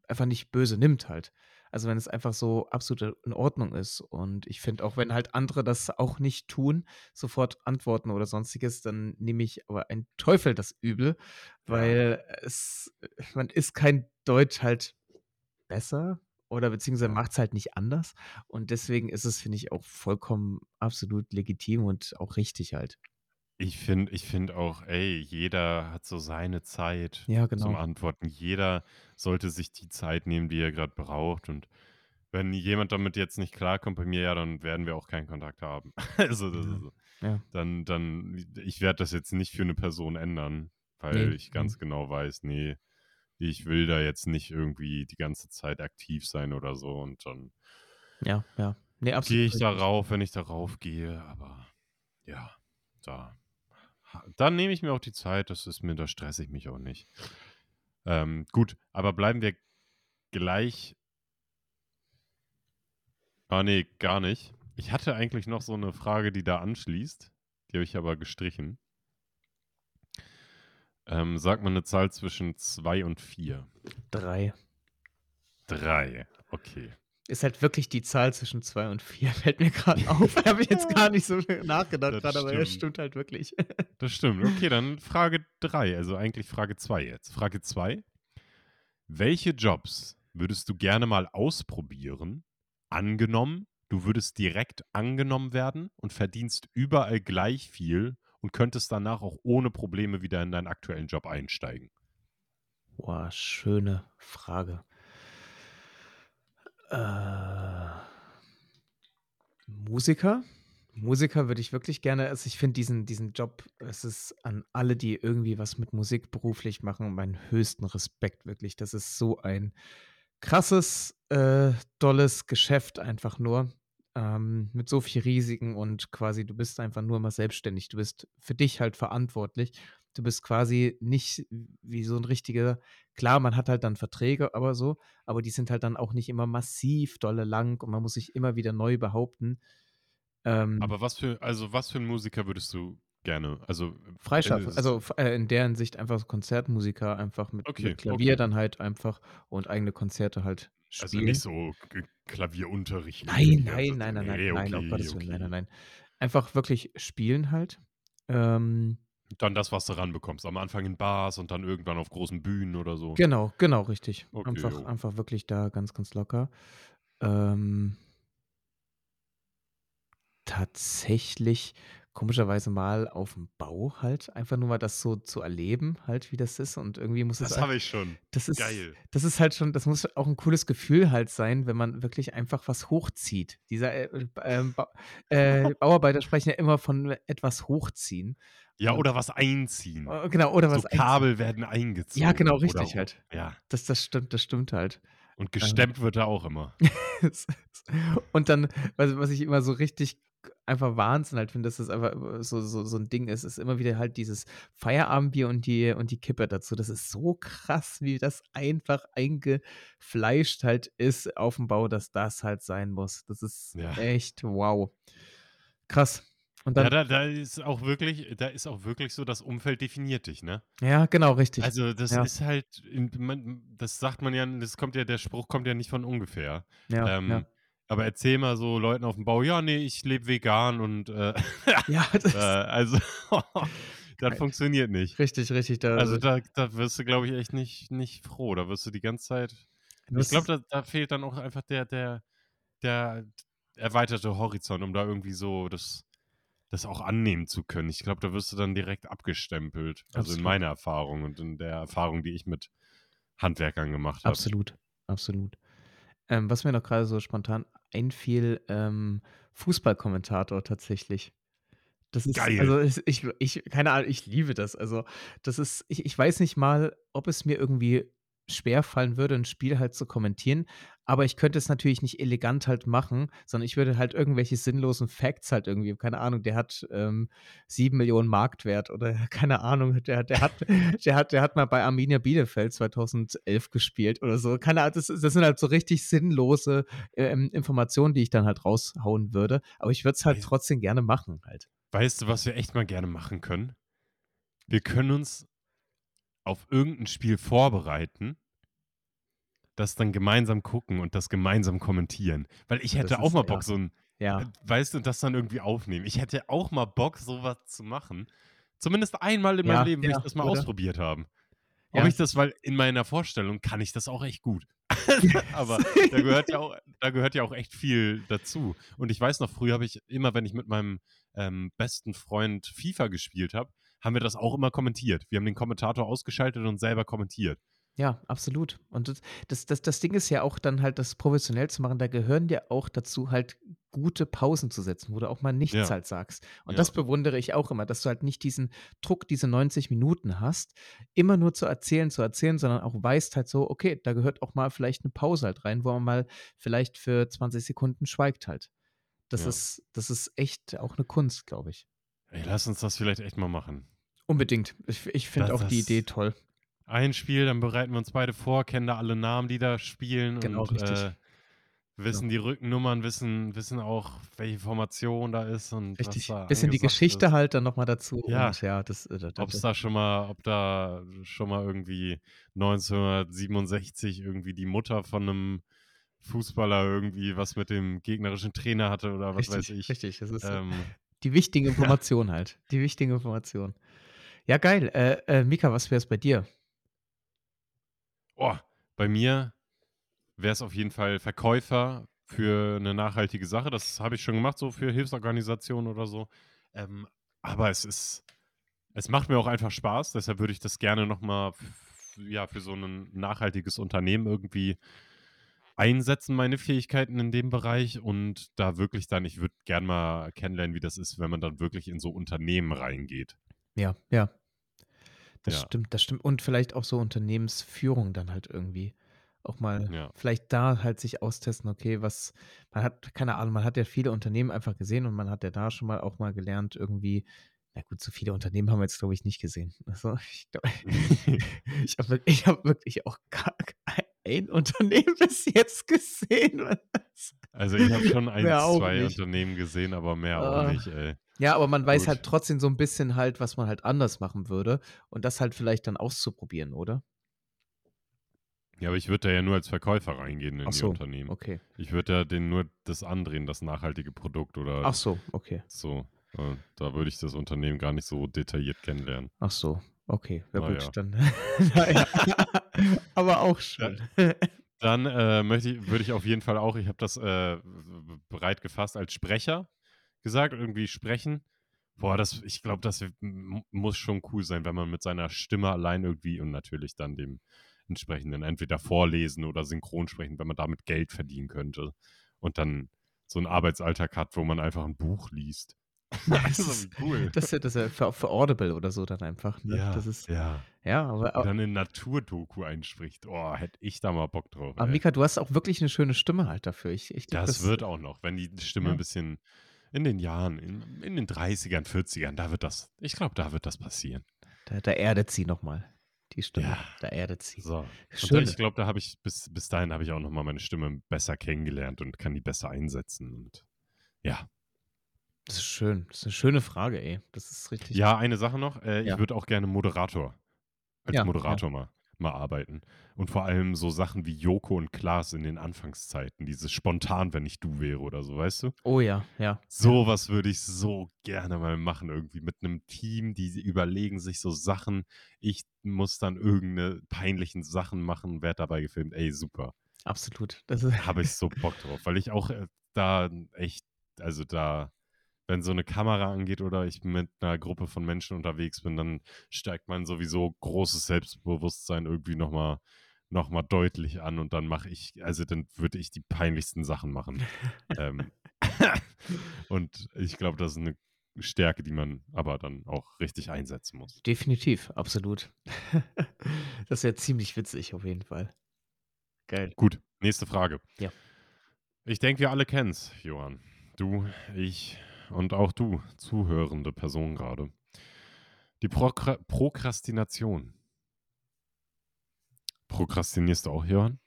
einfach nicht böse nimmt halt. Also wenn es einfach so absolut in Ordnung ist. Und ich finde auch, wenn halt andere das auch nicht tun, sofort antworten oder sonstiges, dann nehme ich aber ein Teufel das Übel, weil es, man ist kein Deutsch halt besser oder beziehungsweise Ja. macht es halt nicht anders. Und deswegen ist es, finde ich, auch vollkommen absolut legitim und auch richtig halt. Ich finde ich find auch, ey, jeder hat so seine Zeit Ja, zum genau. Antworten. Jeder sollte sich die Zeit nehmen, die er gerade braucht. Und wenn jemand damit jetzt nicht klarkommt bei mir, ja, dann werden wir auch keinen Kontakt haben. also, das Ja. ist, Ja. dann, dann, ich werde das jetzt nicht für eine Person ändern, weil Nee, ich ganz genau weiß, nee, ich will da jetzt nicht irgendwie die ganze Zeit aktiv sein oder so. Und dann Ja, ja. Nee, absolut. gehe ich richtig. darauf, wenn ich darauf gehe. Aber ja, da. Dann nehme ich mir auch die Zeit, das ist mir, da stresse ich mich auch nicht. Ähm, gut, aber bleiben wir gleich. Ah, nee, gar nicht. Ich hatte eigentlich noch so eine Frage, die da anschließt. Die habe ich aber gestrichen. Ähm, sag mal eine Zahl zwischen 2 und 4. Drei. 3. Okay. Ist halt wirklich die Zahl zwischen 2 und 4, fällt mir grad auf. Habe ich jetzt gar nicht so nachgedacht Das grad, aber stimmt. stimmt halt wirklich. Das stimmt. Okay, dann Frage 3, also eigentlich Frage 2 jetzt. Frage 2: Welche Jobs würdest du gerne mal ausprobieren, angenommen, du würdest direkt angenommen werden und verdienst überall gleich viel und könntest danach auch ohne Probleme wieder in deinen aktuellen Job einsteigen? Boah, schöne Frage. Äh, Musiker? Musiker würde ich wirklich gerne also, ich finde diesen diesen Job es ist an alle, die irgendwie was mit Musik beruflich machen, meinen höchsten Respekt, wirklich. Das ist so ein krasses, äh, dolles Geschäft einfach nur, ähm, mit so viel Risiken und quasi du bist einfach nur mal selbstständig. Du bist für dich halt verantwortlich. Du bist quasi nicht wie so 'n richtiger klar, man hat halt dann Verträge, aber so, aber die sind halt dann auch nicht immer massiv dolle lang und man muss sich immer wieder neu behaupten. Ähm Aber was für also, was für 'n Musiker würdest du gerne also, Freischaff äh, also, äh, in der Hinsicht einfach so Konzertmusiker, einfach mit Okay, mit Klavier okay. dann halt einfach und eigene Konzerte halt Also, nicht spielen. so K Klavierunterricht Nein, nein, also nein, nein, nein, ne, nein, um okay, nein, nein, okay. nein. Einfach wirklich spielen halt. Ähm Dann das, was du ranbekommst. Am Anfang in Bars und dann irgendwann auf großen Bühnen oder so. Genau, genau, richtig. Okay, Einfach jo. einfach wirklich da ganz, ganz locker. Ähm tatsächlich komischerweise mal auf'm Bau halt, einfach nur mal das so zu erleben halt, wie das ist und irgendwie muss es Das habe ich schon. das ist Geil. das ist halt schon das muss auch 'n cooles Gefühl halt sein, wenn man wirklich einfach was hochzieht. Dieser, äh, ähm, Bau äh, Bauarbeiter sprechen ja immer von etwas hochziehen Ja, oder was einziehen. äh, genau, oder So was einziehen. Kabel werden Ja, genau, eingezogen oder richtig halt. ja. Das das stimmt das stimmt halt. Und Ähm gestemmt wird da auch immer. Und dann, was was ich immer so richtig einfach Wahnsinn halt finde, dass das einfach so so so 'n Ding ist, ist immer wieder halt dieses Feierabendbier und die und die Kippe dazu. Das ist so krass, wie das einfach eingefleischt halt ist auf'm Bau, dass das halt sein muss. Das ist Ja. echt wow. Krass. Und Ja, dann da da ist auch wirklich da ist auch wirklich so, das Umfeld definiert dich, ne? Ja, genau, richtig. Also, das Ja. ist halt man das sagt man ja das kommt ja der Spruch kommt ja nicht von ungefähr. Ja, Ähm, ja. Aber erzähl mal so Leuten auf'm Bau: „Ja, ne, ich lebe vegan“ und, äh, Ja, äh, das also, das funktioniert nicht. Richtig, richtig, da Also, da da wirst du, glaube ich, echt nicht nicht froh. Da wirst du die ganze Zeit ich glaube, da da fehlt dann auch einfach der der der erweiterte Horizont, um da irgendwie so das das auch annehmen zu können. Ich glaube, da wirst du dann direkt abgestempelt. Also, in meiner Erfahrung und in der Erfahrung, die ich mit Handwerkern gemacht habe. Absolut, absolut. Ähm, was mir noch grade so spontan einfiel, ähm, Fußballkommentator tatsächlich. Das ist Geil. also, ich ich keine Ahnung, ich liebe das. Also, das ist ich ich weiß nicht mal, ob es mir irgendwie schwerfallen würde, 'n Spiel halt zu kommentieren, aber ich könnte es natürlich nicht elegant halt machen, sondern ich würde halt irgendwelche sinnlosen Facts halt irgendwie keine Ahnung, der hat, ähm, 7.000.000 Marktwert oder keine Ahnung, der der hat der hat der hat mal bei Arminia Bielefeld 2011 gespielt oder so. Keine Ahnung, das das sind halt so richtig sinnlose, ähm, Informationen, die ich dann halt raushauen würde, aber ich würde es halt trotzdem gerne machen halt. Weißt du, was wir echt mal gerne machen können? Wir können uns auf irgend 'n Spiel vorbereiten das dann gemeinsam gucken und das gemeinsam kommentieren. Weil ich Ja, das hätte auch ist mal ja Bock, so 'n ja. äh, weißt du, das dann irgendwie aufnehmen. Ich hätte auch mal Bock, so was zu machen. Zumindest einmal in meinem Ja, Leben will ich ja, das mal oder? ausprobiert haben. Ob Ja. ich das weil in meiner Vorstellung kann ich das auch echt gut. Aber da gehört ja auch da gehört ja auch echt viel dazu. Und ich weiß noch, früher habe ich immer, wenn ich mit meinem, ähm, besten Freund FIFA gespielt habe, haben wir das auch immer kommentiert. Wir haben den Kommentator ausgeschaltet und selber kommentiert. Ja, absolut. Und das das das das Ding ist ja auch dann halt, das professionell zu machen, da gehören ja auch dazu halt gute Pausen zu setzen, wo du auch mal nichts Ja. halt sagst. Und Ja. das bewundere ich auch immer, dass du halt nicht diesen Druck, diese 90 Minuten hast, immer nur zu erzählen, zu erzählen, sondern auch weißt halt so, okay, da gehört auch mal vielleicht 'ne Pause halt rein, wo man mal vielleicht für 20 Sekunden schweigt halt. Das Ja. ist das ist echt auch 'ne Kunst, glaube ich. Ey, lass uns das vielleicht echt mal machen. Unbedingt. Ich ich finde Das auch die Idee das toll. ein Spiel, dann bereiten wir uns beide vor, kennen da alle Namen, die da spielen Genau, und, richtig. äh, wissen die Rückennummern, wissen wissen auch, welche Formation da ist und was Richtig. da Bisschen die Geschichte ist. halt dann noch mal dazu Ja. ja, das, äh, da da Ob's da schon mal ob da schon mal irgendwie 1967 irgendwie die Mutter von 'nem Fußballer irgendwie was mit dem gegnerischen Trainer hatte oder was Richtig, weiß ich. richtig. Das ist so Ähm, die wichtige ja. Information halt. Die wichtige Information. Ja, geil. Äh, äh, Mika, was wäre es bei dir? Oh, bei mir wäre es auf jeden Fall Verkäufer für eine nachhaltige Sache. Das habe ich schon gemacht, so für Hilfsorganisationen oder so. Ähm, aber es ist, es macht mir auch einfach Spaß. Deshalb würde ich das gerne nochmal ja, für so ein nachhaltiges Unternehmen irgendwie einsetzen, meine Fähigkeiten in dem Bereich. Und da wirklich dann, ich würde gerne mal kennenlernen, wie das ist, wenn man dann wirklich in so Unternehmen reingeht. Ja, ja. Das Ja. stimmt, das stimmt. Und vielleicht auch so Unternehmensführung dann halt irgendwie. Auch mal Ja. vielleicht da halt sich austesten, okay, was, man hat, keine Ahnung, man hat ja viele Unternehmen einfach gesehen und man hat ja da schon mal auch mal gelernt, irgendwie, na gut, so viele Unternehmen haben wir jetzt, glaube ich, nicht gesehen. Also ich glaube, ich habe ich hab wirklich auch gar kein Unternehmen bis jetzt gesehen. Also ich habe schon ein, Mehr auch zwei nicht. Unternehmen gesehen, aber mehr auch Ah. nicht, ey. Ja, aber man weiß Gut. halt trotzdem so ein bisschen halt, was man halt anders machen würde und das halt vielleicht dann auszuprobieren, oder? Ja, aber ich würde da ja nur als Verkäufer reingehen in Ach die so, Unternehmen. okay. Ich würde ja denen nur das andrehen, das nachhaltige Produkt oder Ach so, okay. so. Äh, Da würde ich das Unternehmen gar nicht so detailliert kennenlernen. Ach so, okay. Ja Na gut, ja. dann naja. aber auch schön. Dann äh, möchte ich, würde ich auf jeden Fall auch, ich habe das äh, bereit gefasst als Sprecher gesagt, irgendwie sprechen. Boah, das, ich glaube, das muss schon cool sein, wenn man mit seiner Stimme allein irgendwie und natürlich dann dem entsprechenden entweder vorlesen oder synchron sprechen, wenn man damit Geld verdienen könnte. Und dann so einen Arbeitsalltag hat, wo man einfach ein Buch liest. Das ist cool. das ist ja das ist für für Audible oder so dann einfach, ne? Ja, Das ist ja. ja, aber Oder eine Naturdoku einspricht. Oh, hätte ich da mal Bock drauf. aber ey. Mika, du hast auch wirklich 'ne schöne Stimme halt dafür. Ich ich Das das wird auch noch, wenn die Stimme Ja. ein bisschen in den Jahren, in, in den 30ern, 40ern, da wird das, ich glaube, da wird das passieren. da da erdet sie noch mal, die Stimme. Ja. Da erdet sie. So. Schön. ich glaube, da habe ich, bis, bis dahin habe ich auch nochmal meine Stimme besser kennengelernt und kann die besser einsetzen. Und ja. Das ist schön. Das ist 'ne schöne Frage, ey. Das ist richtig Ja, eine Sache noch. Äh, ich Ja. würde auch gerne Moderator, als ja. Moderator mal, mal arbeiten. Und vor allem so Sachen wie Joko und Klaas in den Anfangszeiten. Dieses spontan, wenn ich du wäre oder so, weißt du? Oh ja, ja. Sowas würde ich so gerne mal machen, irgendwie mit einem Team, die überlegen sich so Sachen. Ich muss dann irgendeine peinlichen Sachen machen, werde dabei gefilmt. Ey, super. Absolut. Das ist Habe ich so Bock drauf, weil ich auch äh, da echt, also da, wenn so eine Kamera angeht oder ich mit einer Gruppe von Menschen unterwegs bin, dann steigt man sowieso großes Selbstbewusstsein irgendwie nochmal noch mal deutlich an und dann mache ich, also dann würde ich die peinlichsten Sachen machen. ähm, und ich glaube, das ist eine Stärke, die man aber dann auch richtig einsetzen muss. Definitiv, absolut. Das wäre ziemlich witzig auf jeden Fall. Geil. Gut, nächste Frage. Ja. Ich denke, wir alle kennen es, Johann. Du, ich und auch du, zuhörende Person gerade. Die Prokra Prokrastination. Prokrastinierst du auch, Johann?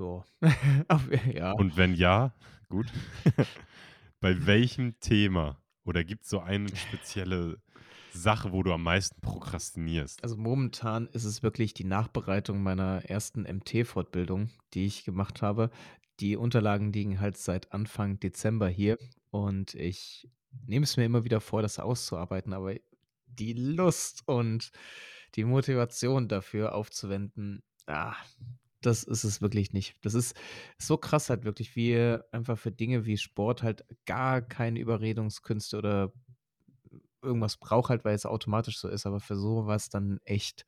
Ja. Auf ja. Und wenn ja, gut. Bei welchem Thema? Oder gibt es so eine spezielle Sache, wo du am meisten prokrastinierst? Also momentan ist es wirklich die Nachbereitung meiner ersten MT-Fortbildung, die ich gemacht habe. Die Unterlagen liegen halt seit Anfang Dezember hier und ich nehme es mir immer wieder vor, das auszuarbeiten, aber die Lust und die Motivation dafür aufzuwenden, ah, das ist es wirklich nicht. Das ist so krass halt wirklich, wie einfach für Dinge wie Sport halt gar keine Überredungskünste oder irgendwas braucht halt, weil es automatisch so ist, aber für sowas dann echt,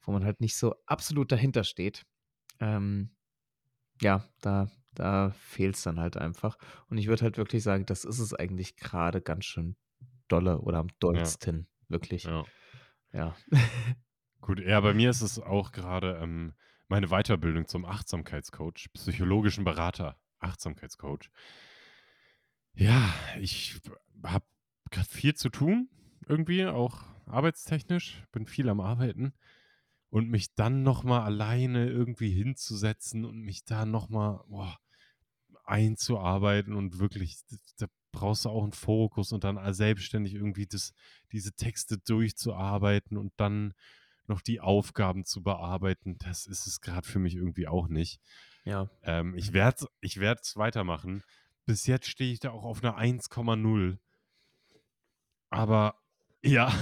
wo man halt nicht so absolut dahinter steht, ähm, ja, da, da fehlt es dann halt einfach. Und ich würde halt wirklich sagen, das ist es eigentlich gerade ganz schön dolle oder am dollsten, wirklich. Ja. Ja. Gut, ja, bei mir ist es auch gerade ähm, meine Weiterbildung zum Achtsamkeitscoach, psychologischen Berater, Achtsamkeitscoach. Ja, ich habe gerade viel zu tun, irgendwie, auch arbeitstechnisch, bin viel am Arbeiten. Und mich dann nochmal alleine irgendwie hinzusetzen und mich da nochmal einzuarbeiten und wirklich, da brauchst du auch einen Fokus und dann selbstständig irgendwie das, diese Texte durchzuarbeiten und dann noch die Aufgaben zu bearbeiten, das ist es gerade für mich irgendwie auch nicht. Ja. Ähm, ich werde ich es weitermachen. Bis jetzt stehe ich da auch auf einer 1,0. Aber ja,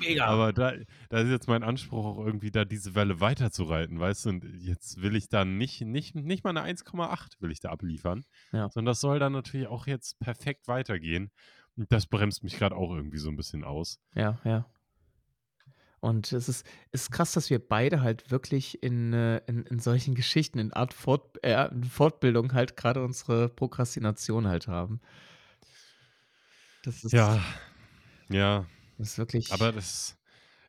Mega. aber da, da ist jetzt mein Anspruch auch irgendwie, da diese Welle weiterzureiten, weißt du? Und jetzt will ich dann nicht, nicht, nicht mal eine 1,8 will ich da abliefern, Ja. sondern das soll dann natürlich auch jetzt perfekt weitergehen. Und das bremst mich gerade auch irgendwie so ein bisschen aus. Ja, ja. Und es ist, ist krass, dass wir beide halt wirklich in, äh, in, in solchen Geschichten, in Art Fort, äh, in Fortbildung halt gerade unsere Prokrastination halt haben. Das ist, Ja, ja, ist wirklich. aber das,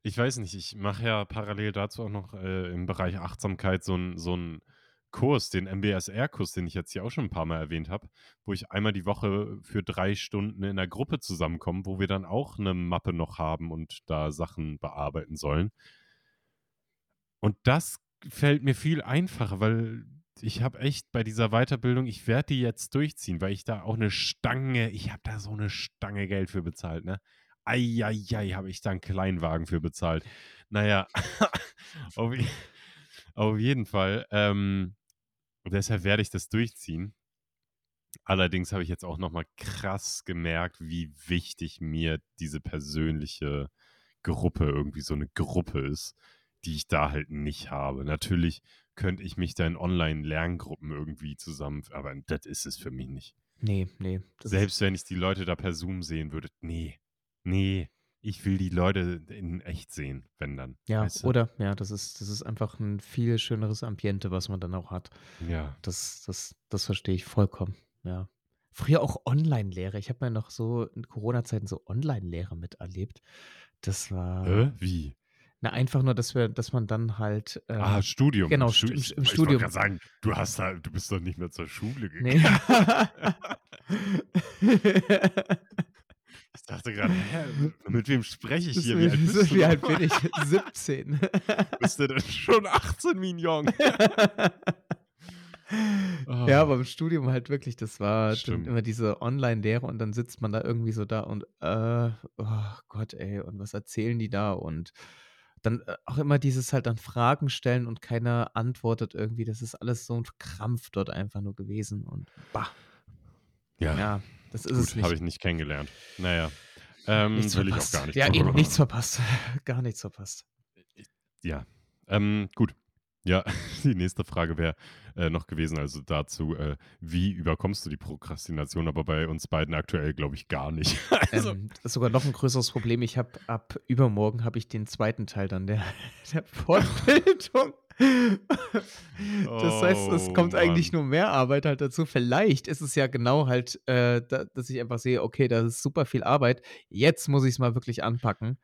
ich weiß nicht, ich mache ja parallel dazu auch noch äh, im Bereich Achtsamkeit so einen so Kurs, den MBSR-Kurs, den ich jetzt hier auch schon ein paar Mal erwähnt habe, wo ich einmal die Woche für drei Stunden in einer Gruppe zusammenkomme, wo wir dann auch eine Mappe noch haben und da Sachen bearbeiten sollen. Und das fällt mir viel einfacher, weil ich habe echt bei dieser Weiterbildung, ich werde die jetzt durchziehen, weil ich da auch eine Stange, ich habe da so eine Stange Geld für bezahlt, ne? Eieiei, habe ich da einen Kleinwagen für bezahlt. Naja, auf, auf jeden Fall. Ähm, deshalb werde ich das durchziehen. Allerdings habe ich jetzt auch nochmal krass gemerkt, wie wichtig mir diese persönliche Gruppe, irgendwie so eine Gruppe ist, die ich da halt nicht habe. Natürlich könnte ich mich da in Online-Lerngruppen irgendwie zusammen, aber das ist es für mich nicht. nee, nee. Selbst wenn ich die Leute da per Zoom sehen würde, nee, nee, ich will die Leute in echt sehen, wenn dann. ja, weißt du? oder? Ja, das ist, das ist einfach ein viel schöneres Ambiente, was man dann auch hat. Ja. Das, das, das verstehe ich vollkommen. Ja. Früher auch Online-Lehre. Ich habe mir noch so in Corona-Zeiten so Online-Lehre miterlebt. Das war Hä? Wie? na, einfach nur, dass wir, dass man dann halt ähm, ah, Studium. genau, Stu- im- ich, im ich Studium. wollte gerade sagen, du hast da, du bist doch nicht mehr zur Schule gegangen. nee. Ich dachte gerade, hä, mit wem spreche ich hier? Wie alt ist- bist du? wie alt bin ich? 17. Bist du denn schon 18, Mignon? Ah. Ja, aber im Studium halt wirklich, das war Stimmt. immer diese Online-Lehre und dann sitzt man da irgendwie so da und, äh, oh Gott, ey, und was erzählen die da? Und dann äh, auch immer dieses halt dann Fragen stellen und keiner antwortet irgendwie. Das ist alles so ein Krampf dort einfach nur gewesen und bah, Ja, ja, das ist es gut, nicht. habe ich nicht kennengelernt. Naja, ähm, nichts will verpasst. ich auch gar nicht. Ja, eben nichts verpasst. Gar nichts verpasst. Ja, ähm, gut. Ja, die nächste Frage wäre äh, noch gewesen, also dazu, äh, wie überkommst du die Prokrastination? Aber bei uns beiden aktuell glaube ich gar nicht. also, Ähm, das ist sogar noch ein größeres Problem. Ich habe ab übermorgen habe ich den zweiten Teil dann der, der Fortbildung. Das heißt, es Oh, kommt eigentlich Mann. nur mehr Arbeit halt dazu. Vielleicht ist es ja genau halt, äh, da, dass ich einfach sehe, okay, da ist super viel Arbeit. Jetzt muss ich es mal wirklich anpacken.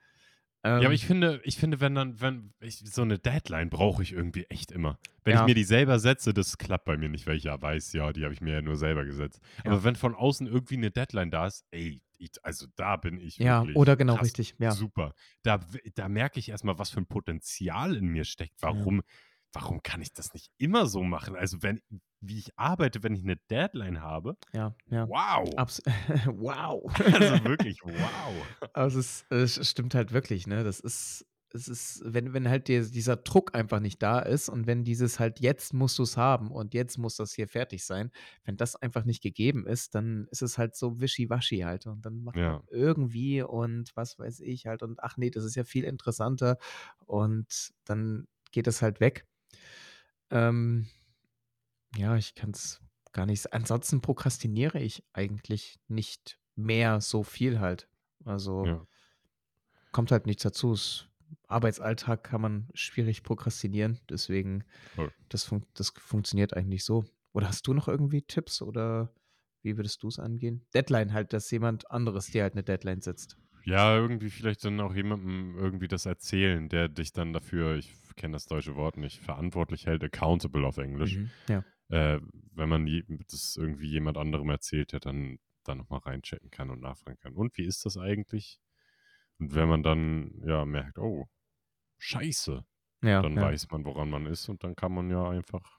Ähm, Ja, aber ich finde, ich finde, wenn dann, wenn ich, so eine Deadline brauche ich irgendwie echt immer. Wenn Ja. ich mir die selber setze, das klappt bei mir nicht, weil ich ja weiß, ja, die habe ich mir ja nur selber gesetzt. Ja. Aber wenn von außen irgendwie eine Deadline da ist, ey, ich, also da bin ich ja, oder genau krass richtig. Ja. super. Da, da merke ich erstmal, was für ein Potenzial in mir steckt. Warum, warum kann ich das nicht immer so machen? Also wenn, wie ich arbeite, wenn ich eine Deadline habe, Ja, ja. wow. Abs wow. Also wirklich, wow. Aber es, ist, es stimmt halt wirklich, ne? Das ist, es ist, wenn, wenn halt dir dieser Druck einfach nicht da ist und wenn dieses halt jetzt musst du es haben und jetzt muss das hier fertig sein, wenn das einfach nicht gegeben ist, dann ist es halt so wischiwaschi halt und dann macht Ja. man irgendwie und was weiß ich halt und ach nee, das ist ja viel interessanter und dann geht es halt weg. Ähm, ja, ich kann es gar nicht. Ansonsten prokrastiniere ich eigentlich nicht mehr so viel halt. Also Ja. kommt halt nichts dazu. Es, Arbeitsalltag kann man schwierig prokrastinieren. Deswegen, Voll. das, fun das funktioniert eigentlich so. Oder hast du noch irgendwie Tipps oder wie würdest du es angehen? Deadline halt, dass jemand anderes dir halt eine Deadline setzt. Ja, irgendwie vielleicht dann auch jemandem irgendwie das erzählen, der dich dann dafür, ich kenne das deutsche Wort nicht, verantwortlich hält, accountable auf Englisch. Mhm. Ja. Äh, wenn man je, das irgendwie jemand anderem erzählt, der dann da nochmal reinchecken kann und nachfragen kann. Und wie ist das eigentlich? Und wenn man dann ja merkt, oh, scheiße, Ja, dann ja. weiß man, woran man ist und dann kann man ja einfach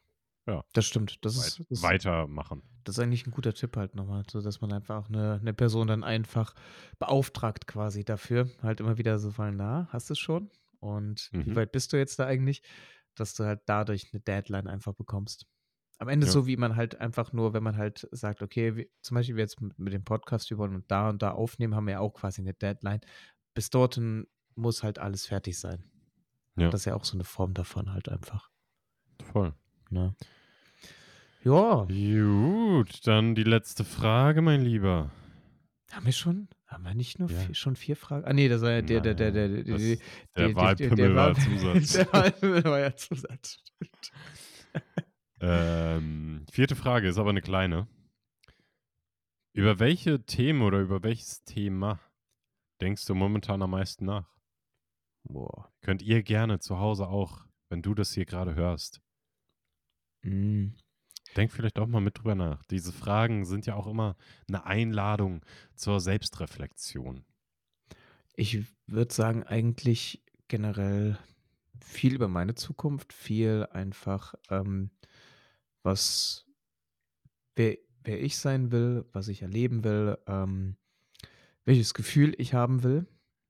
das stimmt. Das weit, ist, das, weitermachen. das ist eigentlich ein guter Tipp halt nochmal, so dass man einfach auch eine, eine Person dann einfach beauftragt quasi dafür. Halt immer wieder so fallen, na, hast du es schon? Und wie Mhm. weit bist du jetzt da eigentlich, dass du halt dadurch eine Deadline einfach bekommst? Am Ende Ja. so, wie man halt einfach nur wenn man halt sagt: „Okay, wir“ zum Beispiel wir jetzt mit mit dem Podcast, wir wollen da und da aufnehmen, haben wir ja auch quasi eine Deadline. Bis dorthin muss halt alles fertig sein. Ja. Das ist ja auch so eine Form davon halt einfach, Voll. ne? Ja. Gut, dann die letzte Frage, mein Lieber. Haben wir schon? Haben wir nicht nur Ja. vier, schon vier Fragen? Ah nee, das war ja der, der, der, der, der, der die- die- Wahlpimmel der war Zusatz. Der Wahlpimmel war ja Zusatz. Ähm, vierte Frage ist aber eine kleine. Über welche Themen oder über welches Thema denkst du momentan am meisten nach? Boah. Könnt ihr gerne zu Hause auch, wenn du das hier gerade hörst, Mm. Denk vielleicht auch mal mit drüber nach. Diese Fragen sind ja auch immer eine Einladung zur Selbstreflexion. Ich würde sagen, eigentlich generell viel über meine Zukunft, viel einfach, ähm, was, wer, wer ich sein will, was ich erleben will, ähm, welches Gefühl ich haben will,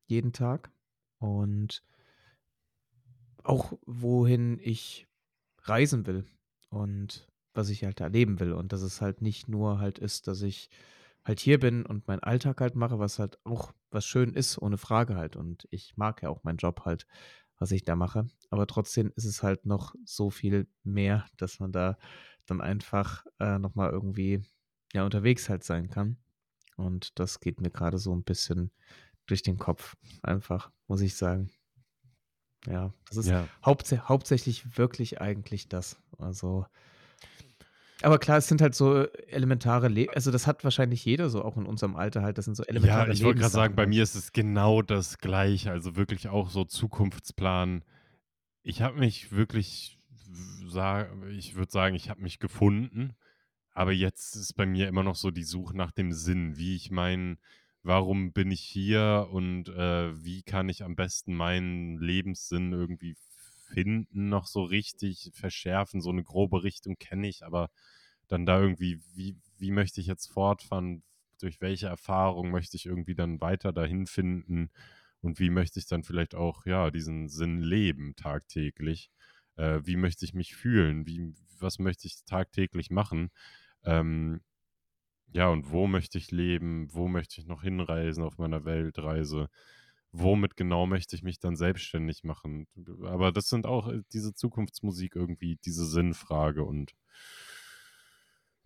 jeden Tag und auch wohin ich reisen will und was ich halt erleben will und dass es halt nicht nur halt ist, dass ich halt hier bin und meinen Alltag halt mache, was halt auch was schön ist, ohne Frage halt. Und ich mag ja auch meinen Job halt, was ich da mache. Aber trotzdem ist es halt noch so viel mehr, dass man da dann einfach äh, nochmal irgendwie ja unterwegs halt sein kann. Und das geht mir gerade so ein bisschen durch den Kopf, einfach, muss ich sagen. Ja, das ist Ja, hauptsä hauptsächlich wirklich eigentlich das. Also, aber klar, es sind halt so elementare Le also, das hat wahrscheinlich jeder so auch in unserem Alter halt, das sind so ja elementare ich wollte gerade sagen, bei mir ist es genau das Gleiche. Also wirklich auch so Zukunftsplan. Ich habe mich wirklich, ich würde sagen, ich habe mich gefunden. Aber jetzt ist bei mir immer noch so die Suche nach dem Sinn, wie ich meinen, warum bin ich hier und äh, wie kann ich am besten meinen Lebenssinn irgendwie finden, noch so richtig verschärfen. So eine grobe Richtung kenne ich, aber dann da irgendwie, wie, wie möchte ich jetzt fortfahren? Durch welche Erfahrung möchte ich irgendwie dann weiter dahin finden? Und wie möchte ich dann vielleicht auch, ja, diesen Sinn leben tagtäglich? Äh, wie möchte ich mich fühlen? Wie, was möchte ich tagtäglich machen? Ähm, ja, und wo möchte ich leben? Wo möchte ich noch hinreisen auf meiner Weltreise? Womit genau möchte ich mich dann selbstständig machen? Aber das sind auch äh, diese Zukunftsmusik irgendwie, diese Sinnfrage. Und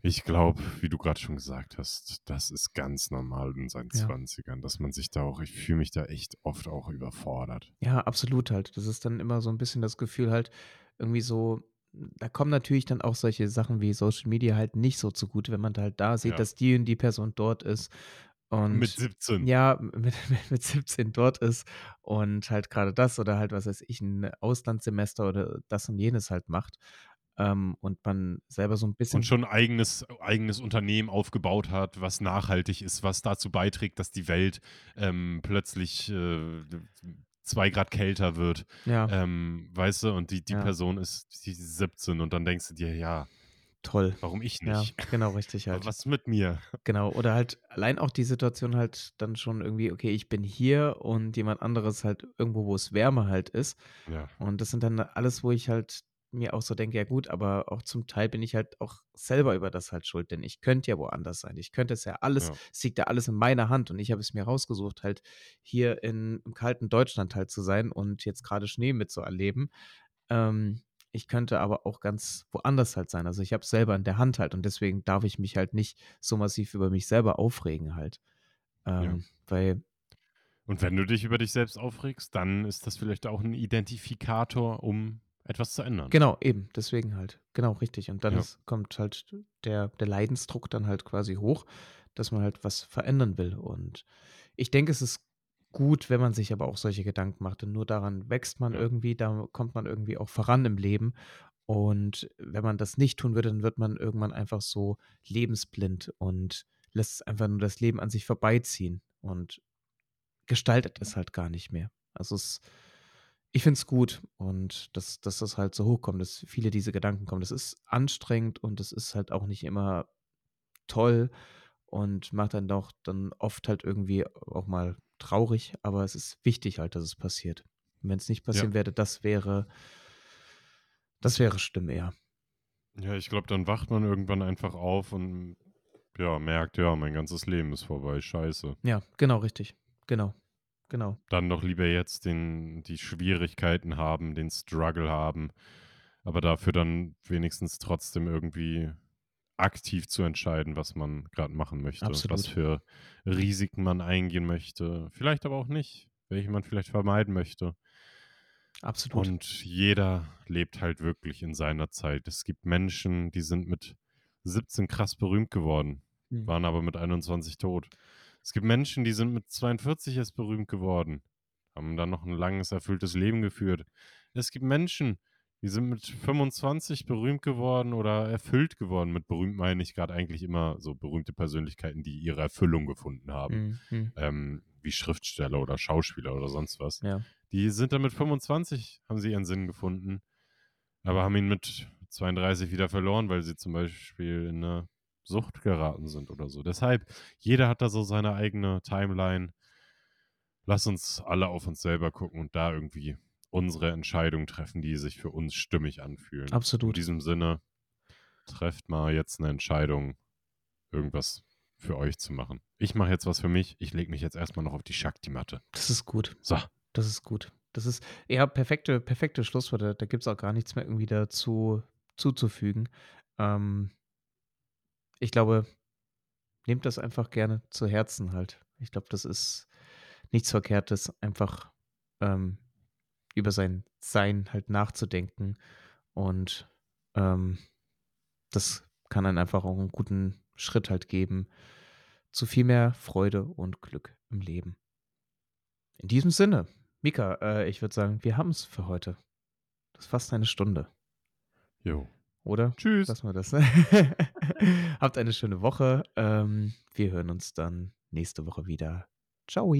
ich glaube, wie du gerade schon gesagt hast, das ist ganz normal in seinen Ja. 20ern, dass man sich da auch, ich fühle mich da echt oft auch überfordert. Ja, absolut halt. Das ist dann immer so ein bisschen das Gefühl halt irgendwie so da kommen natürlich dann auch solche Sachen wie Social Media halt nicht so zugute, wenn man halt da sieht, Ja. dass die und die Person dort ist Mit und 17. ja, mit mit 17 dort ist und halt gerade das oder halt, was weiß ich, 'n Auslandssemester oder das und jenes halt macht, ähm, und man selber so ein Und bisschen schon ein eigenes, eigenes Unternehmen aufgebaut hat, was nachhaltig ist, was dazu beiträgt, dass die Welt ähm, plötzlich äh, zwei Grad kälter wird. ja, Ähm, weißt du, und die, die Ja. Person ist 17 und dann denkst du dir, ja, toll. warum ich Ja, nicht? genau, richtig Aber halt. Was ist mit mir? Genau, oder halt allein auch die Situation halt dann schon irgendwie, okay, ich bin hier und jemand anderes halt irgendwo, wo es wärmer halt ist. Ja, Und das sind dann alles, wo ich halt mir auch so denke, ja gut, aber auch zum Teil bin ich halt auch selber über das halt schuld, denn ich könnte ja woanders sein. Ich könnte es ja alles, Ja. es liegt ja alles in meiner Hand und ich habe es mir rausgesucht, halt hier in, im kalten Deutschland halt zu sein und jetzt gerade Schnee mitzuerleben. Ähm, ich könnte aber auch ganz woanders halt sein. Also ich habe es selber in der Hand halt und deswegen darf ich mich halt nicht so massiv über mich selber aufregen halt. Ähm, Weil Und wenn du dich über dich selbst aufregst, dann ist das vielleicht auch ein Identifikator, um etwas zu ändern. Genau, eben, deswegen halt. Genau, richtig. Und dann Ja. ist, kommt halt der, der Leidensdruck dann halt quasi hoch, dass man halt was verändern will. Und ich denke, es ist gut, wenn man sich aber auch solche Gedanken macht. Denn nur daran wächst man Ja. irgendwie, da kommt man irgendwie auch voran im Leben. Und wenn man das nicht tun würde, dann wird man irgendwann einfach so lebensblind und lässt einfach nur das Leben an sich vorbeiziehen und gestaltet es halt gar nicht mehr. Also es ich finde es gut und dass, dass das halt so hochkommt, dass viele diese Gedanken kommen. Das ist anstrengend und das ist halt auch nicht immer toll und macht dann doch dann oft halt irgendwie auch mal traurig, aber es ist wichtig halt, dass es passiert. Wenn es nicht Ja. passieren werde, das wäre das wäre schlimm eher. Ja, ich glaube, dann wacht man irgendwann einfach auf und ja, merkt, ja, mein ganzes Leben ist vorbei. Scheiße. Ja, genau, richtig. Genau. Genau. Dann doch lieber jetzt den, die Schwierigkeiten haben, den Struggle haben, aber dafür dann wenigstens trotzdem irgendwie aktiv zu entscheiden, was man gerade machen möchte, was Absolut. für Risiken man eingehen möchte, vielleicht aber auch nicht, welche man vielleicht vermeiden möchte. Absolut. Und jeder lebt halt wirklich in seiner Zeit. Es gibt Menschen, die sind mit 17 krass berühmt geworden, Mhm. waren aber mit 21 tot. Es gibt Menschen, die sind mit 42 erst berühmt geworden, haben dann noch ein langes, erfülltes Leben geführt. Es gibt Menschen, die sind mit 25 berühmt geworden oder erfüllt geworden. Mit berühmt meine ich gerade eigentlich immer so berühmte Persönlichkeiten, die ihre Erfüllung gefunden haben. Mhm. Mhm. Ähm, wie Schriftsteller oder Schauspieler oder sonst was. Ja. Die sind dann mit 25, haben sie ihren Sinn gefunden, aber haben ihn mit 32 wieder verloren, weil sie zum Beispiel in eine Sucht geraten sind oder so. Deshalb, jeder hat da so seine eigene Timeline. Lass uns alle auf uns selber gucken und da irgendwie unsere Entscheidungen treffen, die sich für uns stimmig anfühlen. In Absolut. diesem Sinne, trefft mal jetzt eine Entscheidung, irgendwas für euch zu machen. Ich mache jetzt was für mich. Ich lege mich jetzt erstmal noch auf die Shakti-Matte. Das ist gut. So. Das ist gut. Das ist ja perfekte, perfekte Schlussworte. Da gibt es auch gar nichts mehr irgendwie dazu zuzufügen. Ähm, ich glaube, nehmt das einfach gerne zu Herzen halt. Ich glaube, das ist nichts Verkehrtes, einfach ähm, über sein Sein halt nachzudenken. Und ähm, das kann einen einfach auch einen guten Schritt halt geben zu viel mehr Freude und Glück im Leben. In diesem Sinne, Mika, äh, ich würde sagen, wir haben es für heute. Das ist fast eine Stunde, Jo. oder? Tschüss. Lassen wir das. Habt eine schöne Woche. Ähm, wir hören uns dann nächste Woche wieder. Ciao.